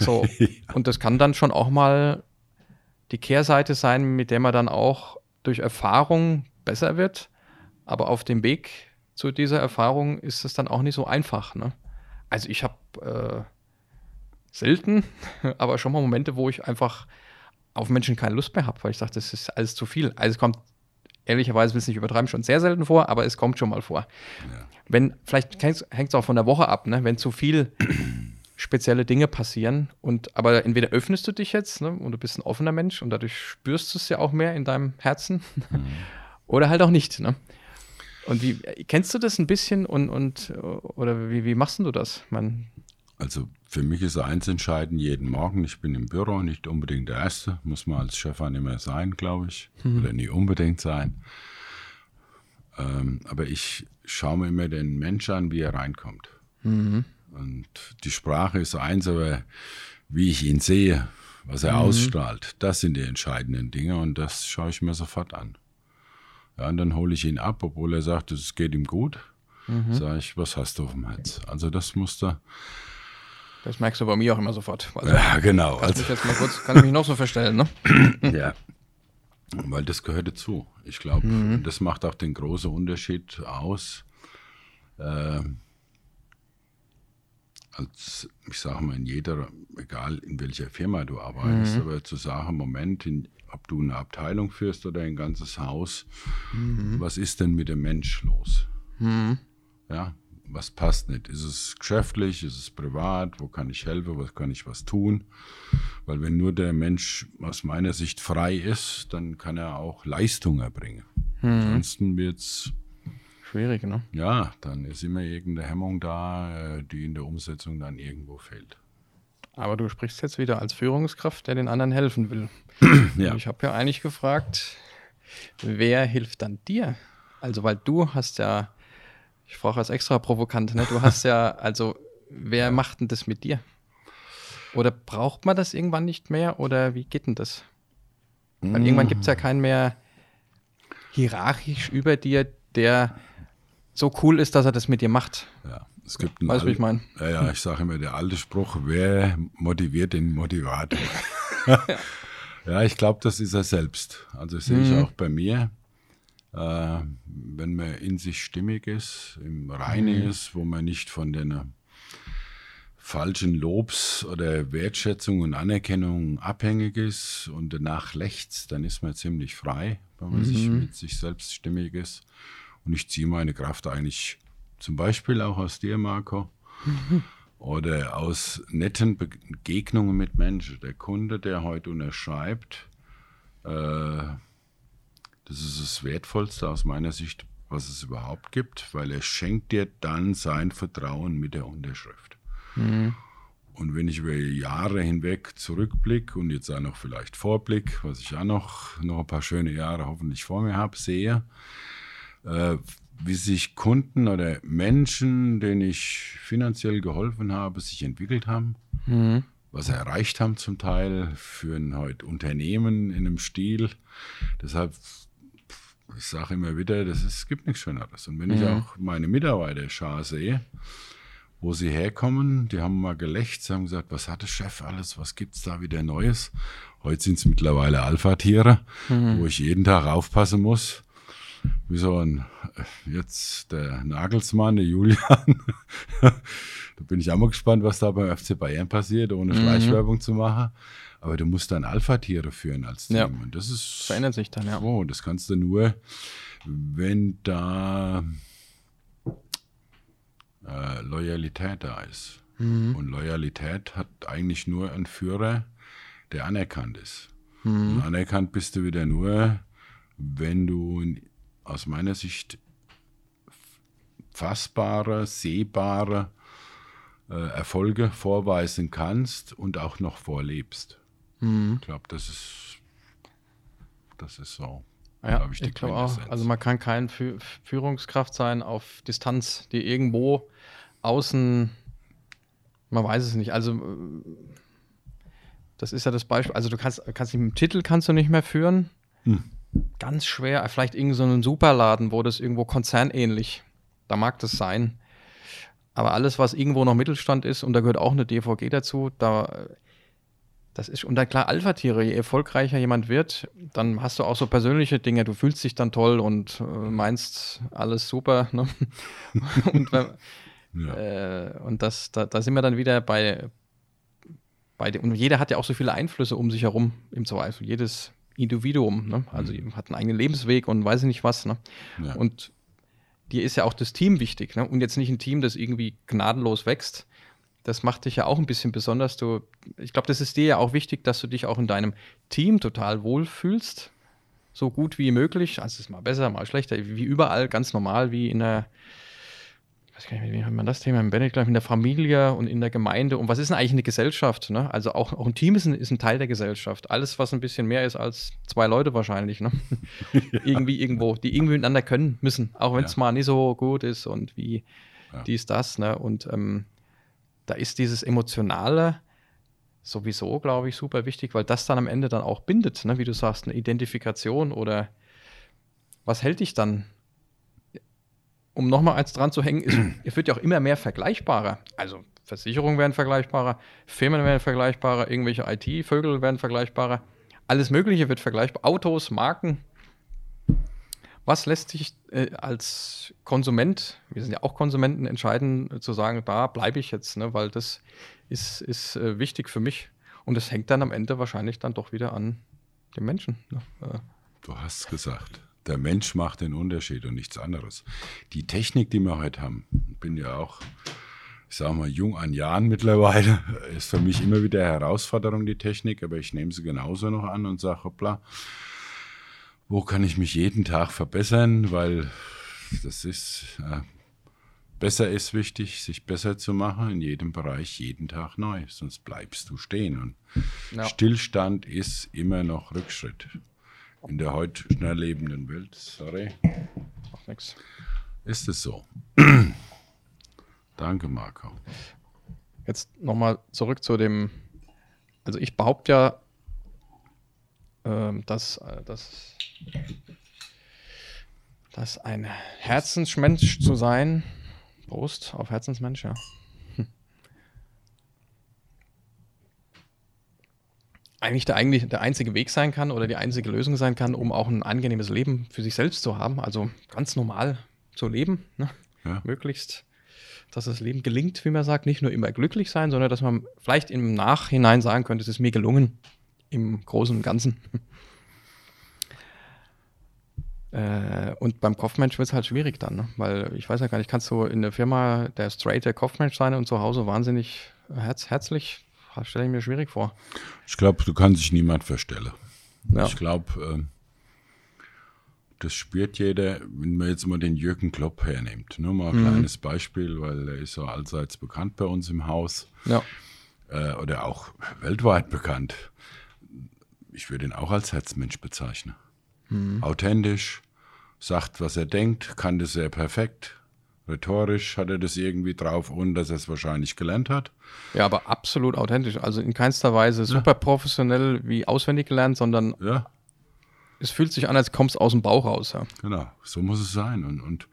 So. (laughs) Und das kann dann schon auch mal die Kehrseite sein, mit der man dann auch durch Erfahrung besser wird. Aber auf dem Weg zu dieser Erfahrung ist es dann auch nicht so einfach. Ne? Also ich habe äh, selten, (laughs) aber schon mal Momente, wo ich einfach auf Menschen keine Lust mehr habe, weil ich sage, das ist alles zu viel. Also es kommt, ehrlicherweise will es nicht übertreiben, schon sehr selten vor, aber es kommt schon mal vor. Wenn, vielleicht hängt es auch von der Woche ab, ne? wenn zu viel spezielle Dinge passieren und aber entweder öffnest du dich jetzt ne? und du bist ein offener Mensch und dadurch spürst du es ja auch mehr in deinem Herzen (laughs) oder halt auch nicht. Ne? Und wie kennst du das ein bisschen und, und oder wie, wie machst du das? Man, Also für mich ist eins entscheidend, jeden Morgen, ich bin im Büro, nicht unbedingt der Erste, muss man als Chef auch nicht mehr sein, glaube ich, oder nie unbedingt sein. Ähm, aber ich schaue mir immer den Mensch an, wie er reinkommt. Und die Sprache ist eins, aber wie ich ihn sehe, was er ausstrahlt, das sind die entscheidenden Dinge und das schaue ich mir sofort an. Ja, und dann hole ich ihn ab, obwohl er sagt, es geht ihm gut. Sage ich, was hast du auf dem Herz? Also das muss da, das merkst du bei mir auch immer sofort. Also, ja genau, kannst also mich jetzt mal kurz, kannst mich noch so verstellen, ne? (clears throat) Ja. Weil das gehört dazu. Ich glaube, das macht auch den großen Unterschied aus. Ähm, als, ich sage mal, in jeder, egal in welcher Firma du arbeitest, aber zu sagen, Moment, in, ob du eine Abteilung führst oder ein ganzes Haus, was ist denn mit dem Mensch los? Ja, was passt nicht? Ist es geschäftlich? Ist es privat? Wo kann ich helfen? Was kann ich was tun? Weil wenn nur der Mensch aus meiner Sicht frei ist, dann kann er auch Leistung erbringen. Ansonsten wird's Schwierig, ne? ja, dann ist immer irgendeine Hemmung da, äh, die in der Umsetzung dann irgendwo fehlt. Aber du sprichst jetzt wieder als Führungskraft, der den anderen helfen will. (clears throat) Ja. Ich habe ja eigentlich gefragt, wer hilft dann dir? Also, weil du hast ja, ich frage als extra provokant, ne? du hast ja, (laughs) also, wer macht denn das mit dir? Oder braucht man das irgendwann nicht mehr? Oder wie geht denn das? Weil irgendwann gibt es ja keinen mehr hierarchisch über dir, der so cool ist, dass er das mit dir macht. Ja, es gibt einen Weißt du, wie ich meine? Ja, ja, ich sage immer, der alte Spruch, wer motiviert den Motivator? (laughs) ja, ich glaube, das ist er selbst. Also sehe ich Mhm. auch bei mir. Äh, wenn man in sich stimmig ist, im Reinen Mhm. ist, wo man nicht von den falschen Lobs oder Wertschätzung und Anerkennung abhängig ist und danach lechzt, dann ist man ziemlich frei, wenn man sich Mhm. mit sich selbst stimmig ist. Und ich ziehe meine Kraft eigentlich zum Beispiel auch aus dir, Marco, (laughs) oder aus netten Begegnungen mit Menschen. Der Kunde, der heute unterschreibt, äh, das ist das Wertvollste aus meiner Sicht, was es überhaupt gibt, weil er schenkt dir dann sein Vertrauen mit der Unterschrift. und wenn ich über Jahre hinweg zurückblicke und jetzt auch noch vielleicht Vorblick, was ich auch noch, noch ein paar schöne Jahre hoffentlich vor mir habe, sehe, äh, wie sich Kunden oder Menschen, denen ich finanziell geholfen habe, sich entwickelt haben, mhm. was sie erreicht haben zum Teil, führen heute Unternehmen in einem Stil. Deshalb, ich sage immer wieder, das ist, es gibt nichts Schöneres. Und wenn mhm. ich auch meine Mitarbeiter Schar sehe, wo sie herkommen, die haben mal gelächt, sie haben gesagt, was hat der Chef alles, was gibt es da wieder Neues? Heute sind es mittlerweile Alpha-Tiere, mhm. wo ich jeden Tag aufpassen muss wie so ein, jetzt der Nagelsmann, der Julian. (laughs) da bin ich auch mal gespannt, was da beim FC Bayern passiert, ohne mhm. Schleichwerbung zu machen. Aber du musst dann Alpha-Tiere führen als Team. Ja. Und das ist. Verändert sich dann, ja. Oh, das kannst du nur, wenn da äh, Loyalität da ist. Mhm. Und Loyalität hat eigentlich nur ein Führer, der anerkannt ist. Mhm. Und anerkannt bist du wieder nur, wenn du aus meiner Sicht fassbare, sehbare äh, Erfolge vorweisen kannst und auch noch vorlebst. Mhm. Ich glaube, das ist, das ist so. Ja, ich, ich glaube auch. Also man kann kein Führungskraft sein auf Distanz, die irgendwo außen, man weiß es nicht. Also das ist ja das Beispiel. Also du kannst, kannst nicht mit dem Titel kannst du nicht mehr führen. Hm ganz schwer. Vielleicht irgendein so Superladen, wo das irgendwo konzernähnlich, da mag das sein. Aber alles, was irgendwo noch Mittelstand ist, und da gehört auch eine DVG dazu, da, das ist, und dann klar, Alpha-Tiere, je erfolgreicher jemand wird, dann hast du auch so persönliche Dinge, du fühlst dich dann toll und äh, meinst alles super. (laughs) Ne? und, ja. äh, und das, da, da sind wir dann wieder bei, bei dem, und jeder hat ja auch so viele Einflüsse um sich herum im Zweifel. Jedes Individuum. Ne? Also mhm. hat einen eigenen Lebensweg und weiß ich nicht was. Ne? Ja. Und dir ist ja auch das Team wichtig. Ne? Und jetzt nicht ein Team, das irgendwie gnadenlos wächst. Das macht dich ja auch ein bisschen besonders. Du, ich glaube, das ist dir ja auch wichtig, dass du dich auch in deinem Team total wohlfühlst. So gut wie möglich. Also es ist mal besser, mal schlechter, wie überall, ganz normal, wie in der weiß gar nicht, wie hat man das Thema im Bennett, in der Familie und in der Gemeinde. Und was ist denn eigentlich eine Gesellschaft? Ne? Also auch, auch ein Team ist ein, ist ein Teil der Gesellschaft. Alles, was ein bisschen mehr ist als zwei Leute wahrscheinlich. Ne? (laughs) ja. Irgendwie irgendwo, die irgendwie miteinander können müssen, auch wenn es ja. mal nicht so gut ist und wie ja. dies, das. Ne? Und ähm, da ist dieses Emotionale sowieso, glaube ich, super wichtig, weil das dann am Ende dann auch bindet, ne? wie du sagst, eine Identifikation oder was hält dich dann um nochmal eins dran zu hängen, ist, (clears throat) es wird ja auch immer mehr vergleichbarer. Also Versicherungen werden vergleichbarer, Firmen werden vergleichbarer, irgendwelche IT-Vögel werden vergleichbarer. Alles Mögliche wird vergleichbar. Autos, Marken. Was lässt sich äh, als Konsument, wir sind ja auch Konsumenten, entscheiden, äh, zu sagen, da bleibe ich jetzt, ne, weil das ist, ist äh, wichtig für mich. Und das hängt dann am Ende wahrscheinlich dann doch wieder an den Menschen. Ne? Äh. Du hast gesagt. Der Mensch macht den Unterschied und nichts anderes. Die Technik, die wir heute haben, bin ja auch, ich sage mal, jung an Jahren mittlerweile, (laughs) ist für mich immer wieder Herausforderung, die Technik, aber ich nehme sie genauso noch an und sage, hoppla, wo kann ich mich jeden Tag verbessern, weil das ist, äh, besser ist wichtig, sich besser zu machen in jedem Bereich, jeden Tag neu, sonst bleibst du stehen. Und ja. Stillstand ist immer noch Rückschritt in der heute schnell lebenden Welt. Sorry. Macht nichts. Ist es so. (clears throat) Danke, Marco. Jetzt nochmal zurück zu dem. Also, ich behaupte ja, ähm, dass, äh, dass, dass ein Herzensmensch zu sein, Prost auf Herzensmensch, ja. Eigentlich der, eigentlich der einzige Weg sein kann oder die einzige Lösung sein kann, um auch ein angenehmes Leben für sich selbst zu haben. Also ganz normal zu leben, ne? ja. möglichst, dass das Leben gelingt, wie man sagt, nicht nur immer glücklich sein, sondern dass man vielleicht im Nachhinein sagen könnte, es ist mir gelungen im Großen und Ganzen. (laughs) Äh, und beim Kopfmensch wird es halt schwierig dann, ne? weil ich weiß ja gar nicht, kannst du in der Firma der straighte Kopfmensch sein und zu Hause wahnsinnig herz herzlich stelle ich mir schwierig vor. Ich glaube, du kannst sich niemand verstellen. Ja. Ich glaube, äh, das spürt jeder, wenn man jetzt mal den Jürgen Klopp hernimmt. Nur mal ein mhm. kleines Beispiel, weil er ist so allseits bekannt bei uns im Haus. Ja. äh, oder auch weltweit bekannt. Ich würde ihn auch als Herzmensch bezeichnen. Mhm. Authentisch, sagt, was er denkt, kann das sehr perfekt. Rhetorisch hat er das irgendwie drauf, ohne dass er es wahrscheinlich gelernt hat. Ja, aber absolut authentisch. Also in keinster Weise super professionell wie auswendig gelernt, sondern Ja, es fühlt sich an, als kommst du aus dem Bauch raus. Ja. genau. So muss es sein. Und, und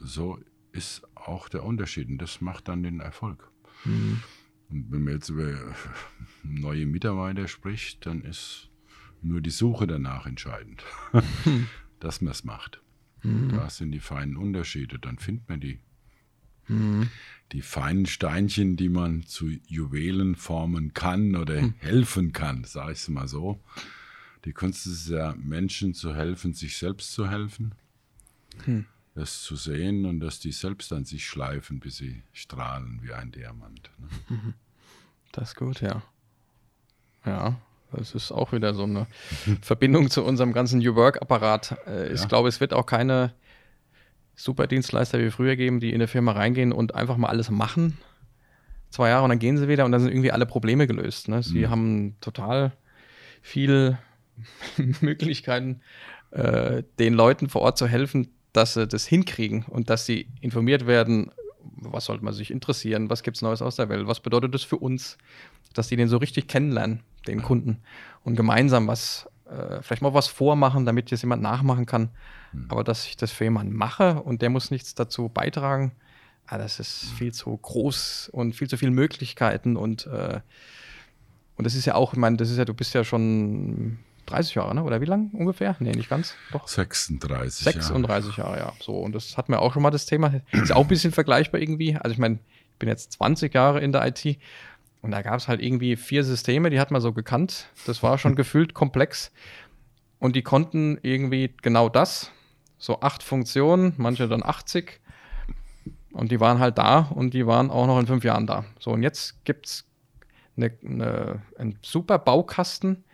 so ist auch der Unterschied. Und das macht dann den Erfolg. Und wenn man jetzt über (laughs) neue Mitarbeiter spricht, dann ist nur die Suche danach entscheidend, (laughs) dass man es macht. Da sind die feinen Unterschiede. Dann findet man die. Die feinen Steinchen, die man zu Juwelen formen kann oder helfen kann, sage ich es mal so. Die Kunst ist ja, Menschen zu helfen, sich selbst zu helfen. Das zu sehen und dass die selbst an sich schleifen, bis sie strahlen wie ein Diamant. Ne? Das ist gut, ja. Ja, das ist auch wieder so eine (laughs) Verbindung zu unserem ganzen New Work-Apparat. Äh, Ich Ja. glaube, es wird auch keine Superdienstleister wie früher geben, die in eine Firma reingehen und einfach mal alles machen. Zwei Jahre und dann gehen sie wieder und dann sind irgendwie alle Probleme gelöst. Ne? Sie haben total viel (laughs) Möglichkeiten, äh, den Leuten vor Ort zu helfen, dass sie das hinkriegen und dass sie informiert werden, was sollte man sich interessieren, was gibt es Neues aus der Welt, was bedeutet das für uns, dass die den so richtig kennenlernen, den Kunden, und gemeinsam was, äh, vielleicht mal was vormachen, damit jetzt jemand nachmachen kann. Aber dass ich das für jemanden mache und der muss nichts dazu beitragen, ah, das ist viel zu groß und viel zu viele Möglichkeiten und äh, und das ist ja auch, ich meine, das ist ja, du bist ja schon 30 Jahre, ne? Oder wie lang ungefähr? Nee, nicht ganz. Doch. 36 36 Jahre, ja. So, und das hatten wir auch schon mal das Thema. Ist auch ein bisschen vergleichbar irgendwie. Also ich meine, ich bin jetzt 20 Jahre in der IT und da gab es halt irgendwie vier Systeme, die hat man so gekannt. Das war schon (laughs) gefühlt komplex. Und die konnten irgendwie genau das. So acht Funktionen, manche dann 80. Und die waren halt da und die waren auch noch in fünf Jahren da. So, und jetzt gibt es eine, eine, einen super Baukasten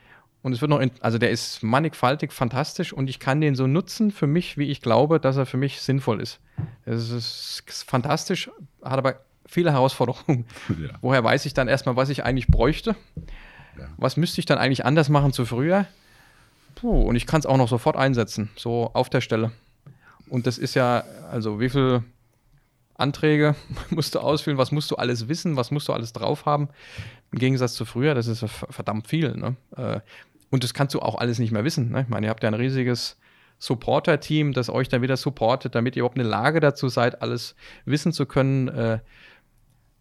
und es wird noch, in, also der ist mannigfaltig, fantastisch und ich kann den so nutzen für mich, wie ich glaube, dass er für mich sinnvoll ist. Es ist, fantastisch, hat aber viele Herausforderungen. (laughs) Ja. Woher weiß ich dann erstmal, was ich eigentlich bräuchte? Ja. Was müsste ich dann eigentlich anders machen zu früher? Puh, und ich kann es auch noch sofort einsetzen, so auf der Stelle. Und das ist ja, also wie viel Anträge (laughs) musst du ausfüllen, was musst du alles wissen, was musst du alles drauf haben. Im Gegensatz zu früher, das ist verdammt viel. Ne? Und das kannst du auch alles nicht mehr wissen. Ne? Ich meine, ihr habt ja ein riesiges Supporter-Team, das euch dann wieder supportet, damit ihr überhaupt in der Lage dazu seid, alles wissen zu können. Äh,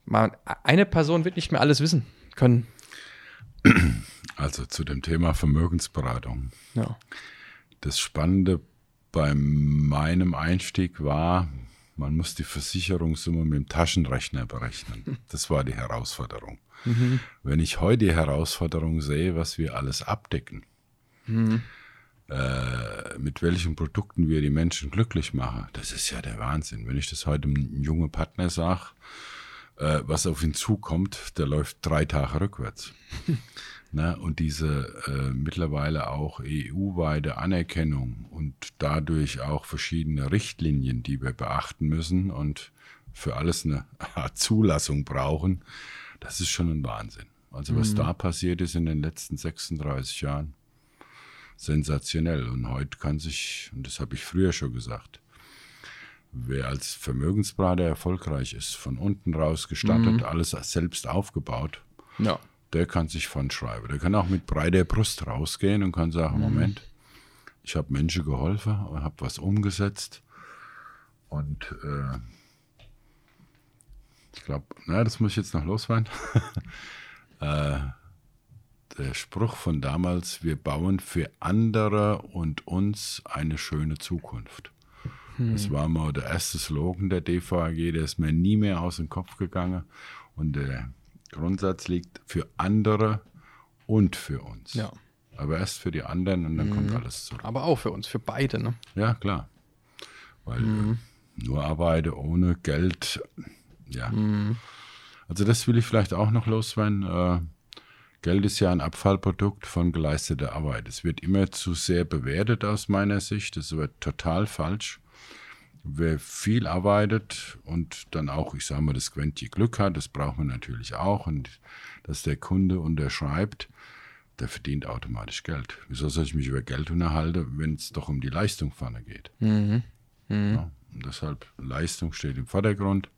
man, eine Person wird nicht mehr alles wissen können. Also zu dem Thema Vermögensberatung. Ja. Das Spannende bei meinem Einstieg war, man muss die Versicherungssumme mit dem Taschenrechner berechnen. (laughs) Das war die Herausforderung. Wenn ich heute die Herausforderung sehe, was wir alles abdecken, äh, mit welchen Produkten wir die Menschen glücklich machen, das ist ja der Wahnsinn. Wenn ich das heute einem jungen Partner sage, äh, was auf ihn zukommt, der läuft drei Tage rückwärts. (laughs) Ne? Und diese äh, mittlerweile auch EU-weite Anerkennung und dadurch auch verschiedene Richtlinien, die wir beachten müssen und für alles eine Art (laughs) Zulassung brauchen, das ist schon ein Wahnsinn. Also was da passiert ist in den letzten 36 Jahren, sensationell. Und heute kann sich, und das habe ich früher schon gesagt, wer als Vermögensberater erfolgreich ist, von unten raus gestartet, alles selbst aufgebaut, Ja. der kann sich von schreiben. Der kann auch mit breiter Brust rausgehen und kann sagen, Moment, ich habe Menschen geholfen habe was umgesetzt. Und äh, ich glaube, na, das muss ich jetzt noch loswerden. (laughs) äh, der Spruch von damals, wir bauen für andere und uns eine schöne Zukunft. Das war mal der erste Slogan der DVAG, der ist mir nie mehr aus dem Kopf gegangen. Und der Grundsatz liegt für andere und für uns. Ja. Aber erst für die anderen und dann kommt alles zurück. Aber auch für uns, für beide. Ne? Ja, klar. Weil äh, nur arbeite ohne Geld, ja. Also das will ich vielleicht auch noch loswerden. Äh, Geld ist ja ein Abfallprodukt von geleisteter Arbeit. Es wird immer zu sehr bewertet aus meiner Sicht. Das wird total falsch. wer viel arbeitet und dann auch, ich sage mal, das Quäntchen Glück hat, das braucht man natürlich auch und dass der Kunde unterschreibt, der verdient automatisch Geld. Wieso soll ich mich über Geld unterhalten, wenn es doch um die Leistung vorne geht? Mhm. Ja, und deshalb, Leistung steht im Vordergrund.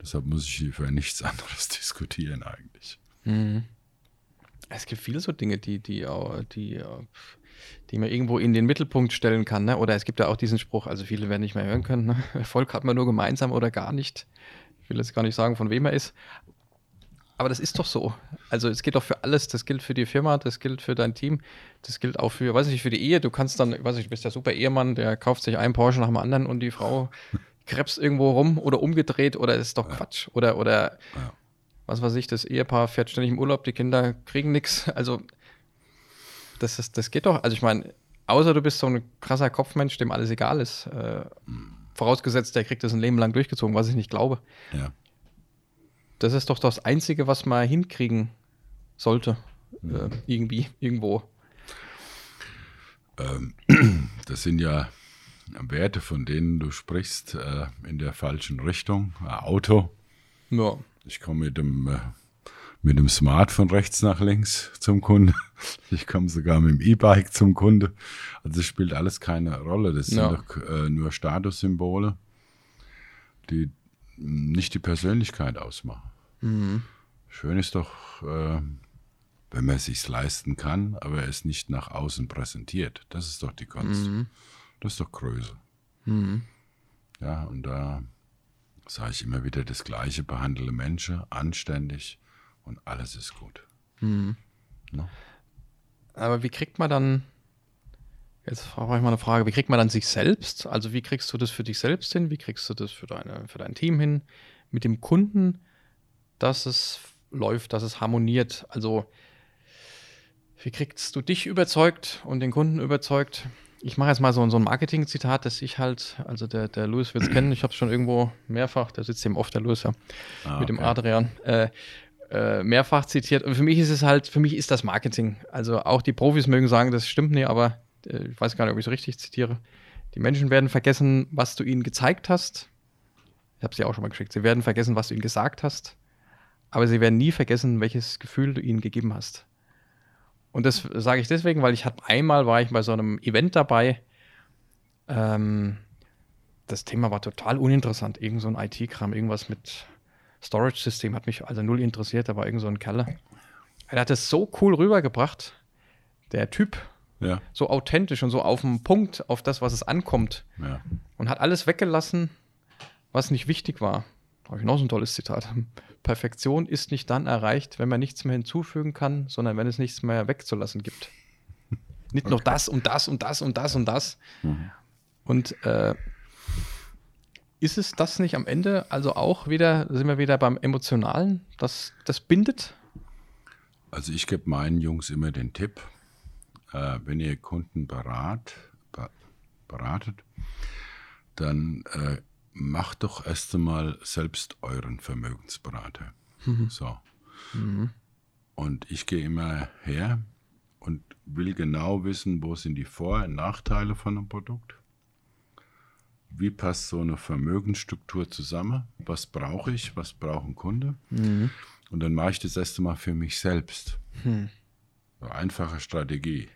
Deshalb muss ich hier für nichts anderes (laughs) diskutieren eigentlich. Es gibt viele so Dinge, die, die, auch- die, äh, die man irgendwo in den Mittelpunkt stellen kann. Ne? Oder es gibt ja auch diesen Spruch, also viele werden nicht mehr hören können, ne? (laughs) Erfolg hat man nur gemeinsam oder gar nicht. Ich will jetzt gar nicht sagen, von wem er ist. Aber das ist doch so. Also es gilt doch für alles. Das gilt für die Firma, das gilt für dein Team, das gilt auch für, weiß ich nicht, für die Ehe. Du kannst dann, weiß ich, du bist der super Ehemann, der kauft sich einen Porsche nach dem anderen und die Frau (laughs) krebst irgendwo rum oder umgedreht oder ist doch Quatsch. Oder, oder Ja. was weiß ich, das Ehepaar fährt ständig im Urlaub, die Kinder kriegen nichts. Also das, ist, das geht doch. Also ich meine, außer du bist so ein krasser Kopfmensch, dem alles egal ist. Äh, vorausgesetzt, der kriegt das ein Leben lang durchgezogen, was ich nicht glaube. Ja. Das ist doch das Einzige, was man hinkriegen sollte. Äh, irgendwie, irgendwo. (clears throat) Das sind ja Werte, von denen du sprichst, äh, in der falschen Richtung. Ein Auto. Ja. Ich komme mit dem, äh, mit dem Smart von rechts nach links zum Kunde. (laughs) Ich komme sogar mit dem E-Bike zum Kunde. Also es spielt alles keine Rolle. Das sind Ja. doch äh, nur Statussymbole, die nicht die Persönlichkeit ausmachen. Schön ist doch, äh, wenn man es sich leisten kann, aber es nicht nach außen präsentiert. Das ist doch die Kunst. Das ist doch Größe. Ja, und da sage ich immer wieder das Gleiche, behandle Menschen anständig und alles ist gut. Ne? Aber wie kriegt man dann, jetzt frage ich mal eine Frage, wie kriegt man dann sich selbst? Also wie kriegst du das für dich selbst hin? Wie kriegst du das für, deine, für dein Team hin? Mit dem Kunden, dass es läuft, dass es harmoniert? Also wie kriegst du dich überzeugt und den Kunden überzeugt? Ich mache jetzt mal so, so ein Marketing-Zitat, das ich halt, also der, der Louis wird es kennen, ich habe es schon irgendwo mehrfach, der sitzt eben oft, der Louis, ja, Ah, mit dem okay. Adrian, äh, äh, mehrfach zitiert. Und für mich ist es halt, für mich ist das Marketing. Also auch die Profis mögen sagen, das stimmt nicht, aber äh, ich weiß gar nicht, ob ich es richtig zitiere. Die Menschen werden vergessen, was du ihnen gezeigt hast. Ich habe es dir auch schon mal geschickt. Sie werden vergessen, was du ihnen gesagt hast. Aber sie werden nie vergessen, welches Gefühl du ihnen gegeben hast. Und das sage ich deswegen, weil ich hatte einmal war ich bei so einem Event dabei. Ähm, das Thema war total uninteressant. Irgend so ein IT-Kram, irgendwas mit Storage-System hat mich also null interessiert. Da war irgend so ein Kerl. Er hat es so cool rübergebracht. Der Typ, Ja, so authentisch und so auf den Punkt, auf das, was es ankommt. ja. Und hat alles weggelassen, was nicht wichtig war. Da habe ich noch so ein tolles Zitat. Perfektion ist nicht dann erreicht, wenn man nichts mehr hinzufügen kann, sondern wenn es nichts mehr wegzulassen gibt. (laughs) Nicht noch das und das und das und das und das. Und äh, ist es das nicht am Ende also auch wieder, sind wir wieder beim Emotionalen, das, das bindet? Also ich gebe meinen Jungs immer den Tipp, äh, wenn ihr Kunden berat, be beratet, dann äh, macht doch erst einmal selbst euren Vermögensberater. So. Und ich gehe immer her und will genau wissen, wo sind die Vor- und Nachteile von einem Produkt. Wie passt so eine Vermögensstruktur zusammen? Was brauche ich? Was braucht ein Kunde? Und dann mache ich das erste Mal für mich selbst. So einfache Strategie.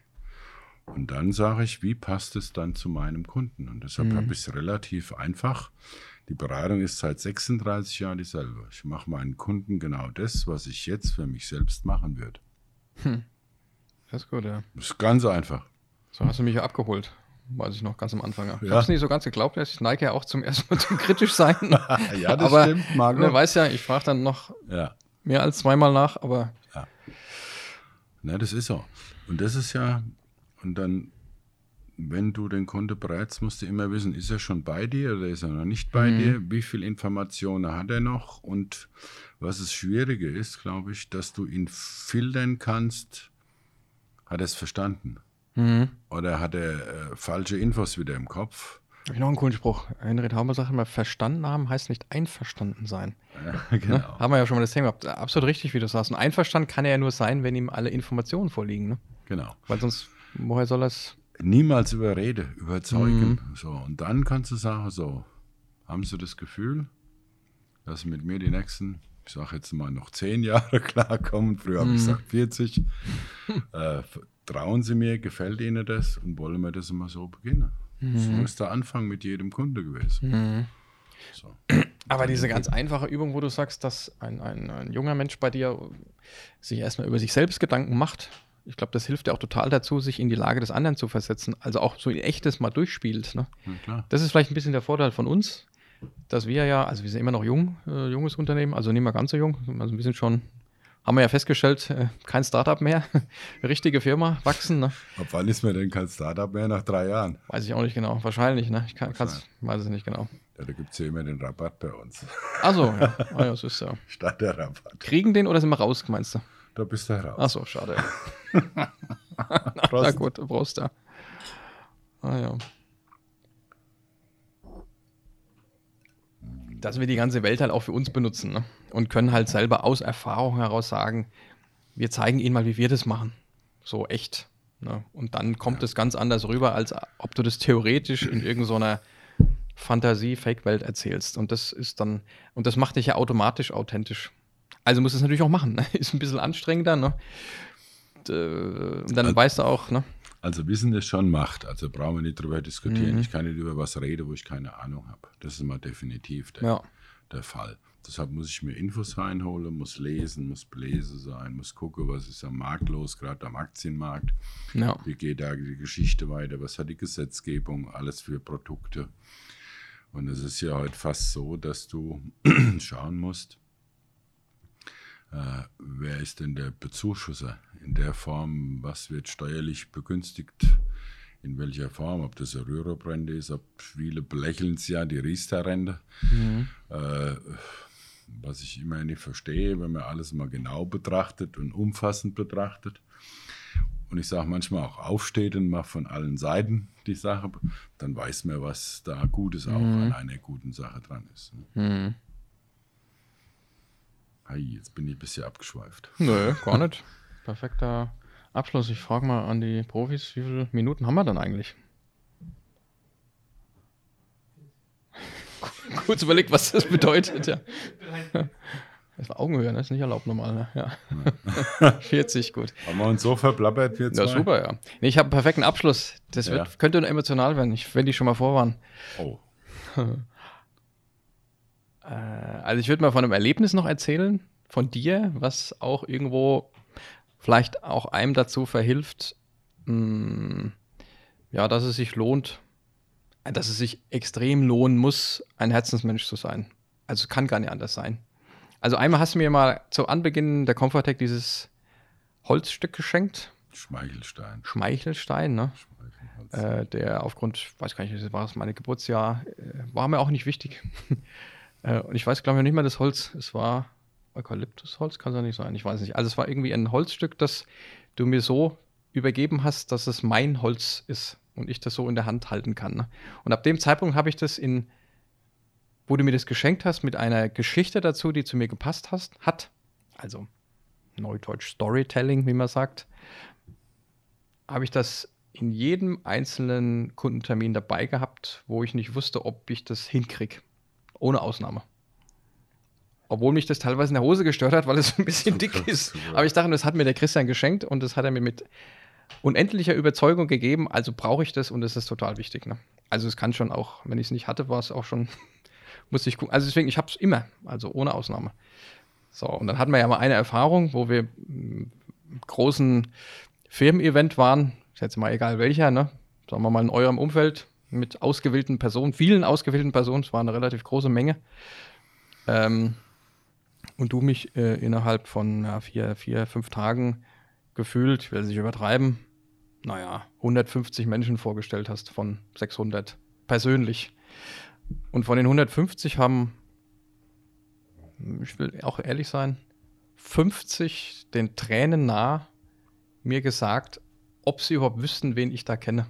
Und dann sage ich, wie passt es dann zu meinem Kunden? Und deshalb habe ich es relativ einfach. Die Beratung ist seit 36 Jahren dieselbe. Ich mache meinen Kunden genau das, was ich jetzt für mich selbst machen würde. Das ist gut, ja. Das ist ganz einfach. So hast du mich ja abgeholt, weiß ich noch ganz am Anfang. Ich Ja. habe es nicht so ganz geglaubt, ich neige ja auch zum ersten Mal (laughs) zum kritisch sein. (laughs) Ja, das (laughs) aber stimmt, Marco. Wer weiß ja, ich frage dann noch Ja. mehr als zweimal nach, aber Na, das ist so. Und das ist ja, und dann, wenn du den Kunde berätst, musst du immer wissen, ist er schon bei dir oder ist er noch nicht bei dir? Wie viel Informationen hat er noch? Und was das Schwierige ist, glaube ich, dass du ihn filtern kannst, hat er es verstanden? Oder hat er äh, falsche Infos wieder im Kopf? habe ich noch einen coolen Spruch. Henry Tauber sagt immer, verstanden haben heißt nicht einverstanden sein. Ja, (laughs) genau. Ne? Haben wir ja schon mal das Thema gehabt. Absolut richtig, wie du sagst. Und einverstanden kann er ja nur sein, wenn ihm alle Informationen vorliegen. Ne? genau. Weil sonst, woher soll es niemals überrede, überzeugen. Mhm. So, und dann kannst du sagen, so, haben sie das Gefühl, dass sie mit mir die nächsten, ich sage jetzt mal noch zehn Jahre (laughs) klarkommen, früher habe ich mhm. gesagt 40, (laughs) äh, trauen sie mir, gefällt ihnen das und wollen wir das immer so beginnen. Mhm. So ist der Anfang mit jedem Kunde gewesen. Mhm. So. (clears throat) Aber diese ganz einfache Übung, wo du sagst, dass ein, ein, ein junger Mensch bei dir sich erstmal über sich selbst Gedanken macht, ich glaube, das hilft ja auch total dazu, sich in die Lage des anderen zu versetzen. Also auch so ein echtes mal durchspielt. Ne? Das ist vielleicht ein bisschen der Vorteil von uns, dass wir ja, also wir sind immer noch jung, äh, junges Unternehmen, also nicht mehr ganz so jung, also wir sind schon, haben wir ja festgestellt, äh, kein Startup mehr, (laughs) richtige Firma, wachsen. Ne? Ab wann ist man denn kein Startup mehr? Nach drei Jahren? Weiß ich auch nicht genau, wahrscheinlich, ne? Ich kann, weiß es nicht genau. Ja, da gibt es ja immer den Rabatt bei uns. Achso, ja. (laughs) Ah, ja, das ist ja. Statt der Rabatt. Kriegen den oder sind wir raus, meinst du? Da bist du raus. Achso, schade. (laughs) Na gut, Prost, ja. Ah ja. dass wir die ganze Welt halt auch für uns benutzen ne? und können halt selber aus Erfahrung heraus sagen, wir zeigen ihnen mal, wie wir das machen. So echt. Ne? Und dann kommt es ja. ganz anders rüber, als ob du das theoretisch in irgendeiner Fantasie-Fake-Welt erzählst. Und das ist dann, und das macht dich ja automatisch authentisch. Also musst du es natürlich auch machen. (laughs) Ne? Ist ein bisschen anstrengender. Ne? Und dann also, weißt du auch, ne? Also Wissen ist schon Macht. Also brauchen wir nicht darüber diskutieren. Mhm. Ich kann nicht über was reden, wo ich keine Ahnung habe. Das ist mal definitiv der, ja. der Fall. Deshalb muss ich mir Infos reinholen, muss lesen, muss belesen sein, muss gucken, was ist am Markt los, gerade am Aktienmarkt. Ja. Wie geht da die Geschichte weiter? Was hat die Gesetzgebung? Alles für Produkte. Und es ist ja heute fast so, dass du (clears throat) schauen musst, äh, wer ist denn der Bezuschusser? In der Form, was wird steuerlich begünstigt? In welcher Form? Ob das eine Rürup-Rente ist, ob viele belächeln es ja, die Riester-Rente. Mhm. Äh, was ich immer nicht verstehe, wenn man alles mal genau betrachtet und umfassend betrachtet. Und ich sage manchmal auch aufsteht und macht von allen Seiten die Sache, dann weiß man, was da Gutes auch mhm. an einer guten Sache dran ist. Ne? Mhm. Hey, jetzt bin ich ein bisschen abgeschweift. Nö, gar nicht. Perfekter Abschluss. Ich frage mal an die Profis, wie viele Minuten haben wir dann eigentlich? (laughs) Kurz überlegt, was das bedeutet, ja. Das war Augenhöhe, das ne? ist nicht erlaubt normal, ne? Ja. (laughs) 40, gut. Haben wir uns so verplappert jetzt? Ja, super, ja. Nee, ich habe einen perfekten Abschluss. Das wird, ja. könnte nur emotional werden, wenn die schon mal vor waren. Oh. (laughs) Äh, also ich würde mal von einem Erlebnis noch erzählen, von dir, was auch irgendwo vielleicht auch einem dazu verhilft, mh, hm, ja, dass es sich lohnt, dass es sich extrem lohnen muss, ein Herzensmensch zu sein. Also es kann gar nicht anders sein. Also einmal hast du mir mal zu Anbeginn der Comfortech dieses Holzstück geschenkt. Schmeichelstein. Schmeichelstein, ne? Äh, der aufgrund, weiß gar nicht, war es mein Geburtsjahr, äh, war mir auch nicht wichtig. (laughs) Äh, und ich weiß, glaube ich, nicht mehr das Holz. Es war Eukalyptusholz, kann es ja nicht sein. Ich weiß nicht. Also es war irgendwie ein Holzstück, das du mir so übergeben hast, dass es mein Holz ist und ich das so in der Hand halten kann. Ne? Und ab dem Zeitpunkt habe ich das in, wo du mir das geschenkt hast, mit einer Geschichte dazu, die zu mir gepasst hast, hat, also Neudeutsch Storytelling, wie man sagt, habe ich das in jedem einzelnen Kundentermin dabei gehabt, wo ich nicht wusste, ob ich das hinkriege. Ohne Ausnahme. Obwohl mich das teilweise in der Hose gestört hat, weil es ein bisschen (laughs) dick ist. Aber ich dachte, das hat mir der Christian geschenkt und das hat er mir mit unendlicher Überzeugung gegeben. Also brauche ich das und das ist total wichtig. Ne? Also es kann schon auch, wenn ich es nicht hatte, war es auch schon, (laughs) musste ich gucken. Also deswegen, ich habe es immer, also ohne Ausnahme. So, und dann hatten wir ja mal eine Erfahrung, wo wir im großen Firmen-Event waren, ist jetzt mal egal welcher, ne? sagen wir mal in eurem Umfeld, mit ausgewählten Personen, vielen ausgewählten Personen, es war eine relativ große Menge. Ähm, und du mich äh, innerhalb von ja, vier, vier, fünf Tagen gefühlt, ich will es nicht übertreiben, naja, 150 Menschen vorgestellt hast von 600 persönlich. Und von den 150 haben, ich will auch ehrlich sein, 50 den Tränen nah mir gesagt, ob sie überhaupt wüssten, wen ich da kenne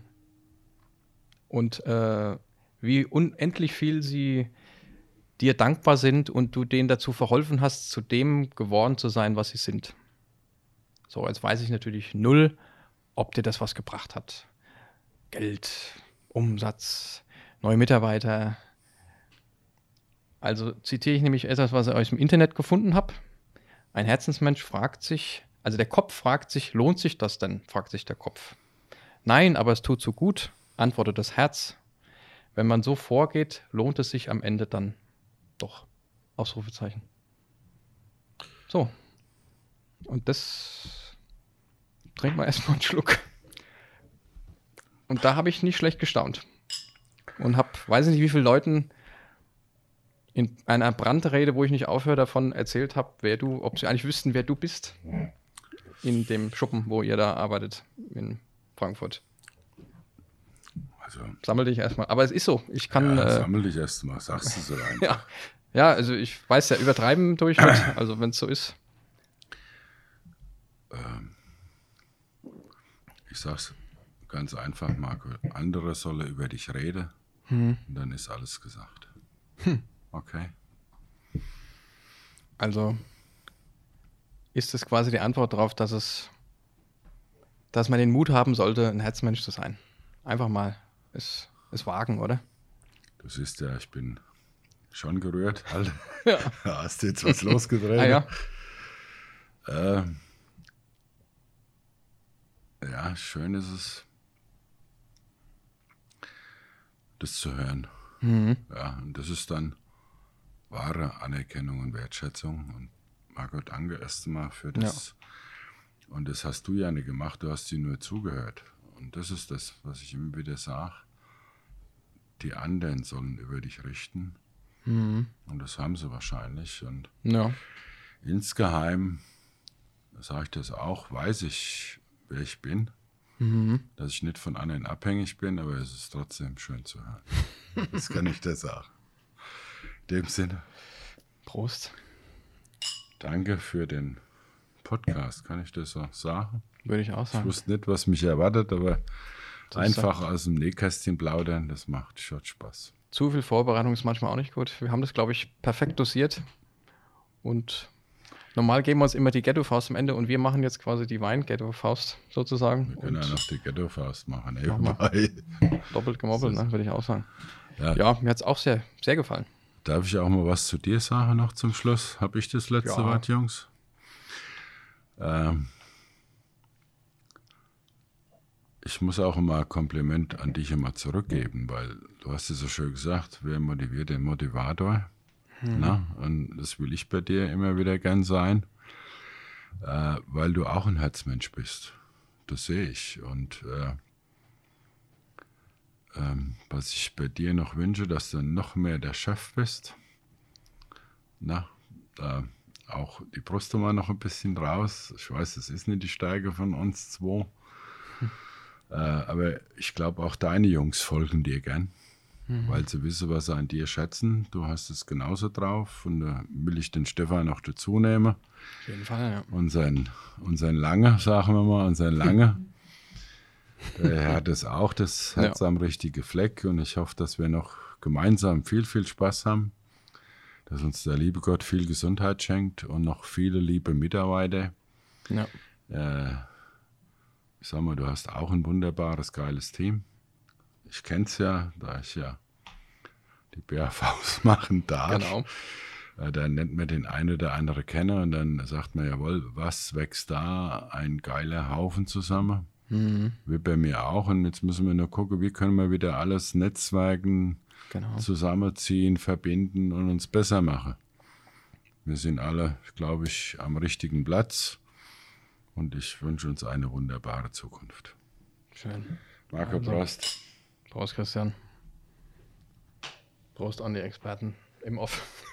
und äh, wie unendlich viel sie dir dankbar sind und du denen dazu verholfen hast, zu dem geworden zu sein, was sie sind. So, jetzt weiß ich natürlich null, ob dir das was gebracht hat. Geld, Umsatz, neue Mitarbeiter. Also zitiere ich nämlich etwas, was ich aus dem Internet gefunden habe. Ein Herzensmensch fragt sich, also der Kopf fragt sich, lohnt sich das denn? fragt sich der Kopf. Nein, aber es tut so gut, antwortet das Herz. Wenn man so vorgeht, lohnt es sich am Ende dann doch. Ausrufezeichen. So. Und das trinkt man (laughs) erstmal einen Schluck. Und da habe ich nicht schlecht gestaunt. Und habe, weiß nicht, wie viele Leuten in einer Brandrede, wo ich nicht aufhöre, davon erzählt habe, wer du, ob sie eigentlich wüssten, wer du bist. In dem Schuppen, wo ihr da arbeitet in Frankfurt. Also, sammel dich erstmal. Aber es ist so. Ich kann. Ja, äh, sammel dich erstmal, sagst du so einfach. (laughs) ja. ja, also ich weiß ja, übertreiben durch. (clears throat) also wenn es so ist. Ähm, ich sag's ganz einfach, Marco. Andere sollen über dich reden. Hm. Und dann ist alles gesagt. Hm. Okay. Also ist es quasi die Antwort darauf, dass es, dass man den Mut haben sollte, ein Herzmensch zu sein. Einfach mal es, es wagen, oder? Du siehst ja, ich bin schon gerührt. (laughs) Halt. Ja. Hast du jetzt was losgedreht? (laughs) ah, ja. Äh, ja, schön ist es, das zu hören. Mhm. Ja, und das ist dann wahre Anerkennung und Wertschätzung. Und Margot, danke erst einmal für das. Ja. Und das hast du ja nicht gemacht, du hast sie nur zugehört. Und das ist das, was ich immer wieder sage. Die anderen sollen über dich richten. Mhm. Und das haben sie wahrscheinlich. Und ja. insgeheim, sage ich das auch, weiß ich, wer ich bin. Mhm. Dass ich nicht von anderen abhängig bin, aber es ist trotzdem schön zu hören. (laughs) das kann ich dir sagen. In dem Sinne. Prost. Danke für den Podcast, kann ich das so sagen? Würde ich auch sagen. Ich wusste nicht, was mich erwartet, aber das einfach aus dem Nähkästchen plaudern, das macht schon Spaß. Zu viel Vorbereitung ist manchmal auch nicht gut. Wir haben das, glaube ich, perfekt dosiert. Und normal geben wir uns immer die Ghetto-Faust am Ende und wir machen jetzt quasi die Wein-Ghetto-Faust sozusagen. Wir können ja noch die Ghetto-Faust machen. Doppelt gemobbelt, ne, würde ich auch sagen. Ja, ja mir hat es auch sehr, sehr gefallen. Darf ich auch mal was zu dir sagen noch zum Schluss? Habe ich das letzte ja. Wort, Jungs? Ähm, ich muss auch immer ein Kompliment an dich immer zurückgeben, weil du hast es so schön gesagt, wer motiviert den Motivator. Hm. Na? Und das will ich bei dir immer wieder gern sein, äh, weil du auch ein Herzmensch bist. Das sehe ich. Und äh, ähm, was ich bei dir noch wünsche, dass du noch mehr der Chef bist. Na, da auch die Brust mal noch ein bisschen raus. Ich weiß, es ist nicht die Stärke von uns zwei. Äh, aber ich glaube, auch deine Jungs folgen dir gern, mhm. weil sie wissen, was sie an dir schätzen. Du hast es genauso drauf und da will ich den Stefan noch dazu nehmen. Auf jeden Fall, ja. Und sein, und sein Lange, sagen wir mal, und sein Lange. (laughs) er hat es auch, das Herz ja. am richtigen Fleck und ich hoffe, dass wir noch gemeinsam viel, viel Spaß haben. Dass uns der liebe Gott viel Gesundheit schenkt und noch viele liebe Mitarbeiter. Ja. Äh, ich sag mal, du hast auch ein wunderbares, geiles Team. Ich kenne es ja, da ich ja die BAVs (laughs) machen darf. Genau. Äh, dann nennt man den einen oder andere Kenner und dann sagt man, jawohl, was wächst da? Ein geiler Haufen zusammen. Mhm. Wie bei mir auch. Und jetzt müssen wir nur gucken, wie können wir wieder alles netzwerken, genau. zusammenziehen, verbinden und uns besser machen. Wir sind alle, glaube ich, am richtigen Platz. Und ich wünsche uns eine wunderbare Zukunft. Schön. Marco, also, Prost. Prost, Christian. Prost an die Experten im Off.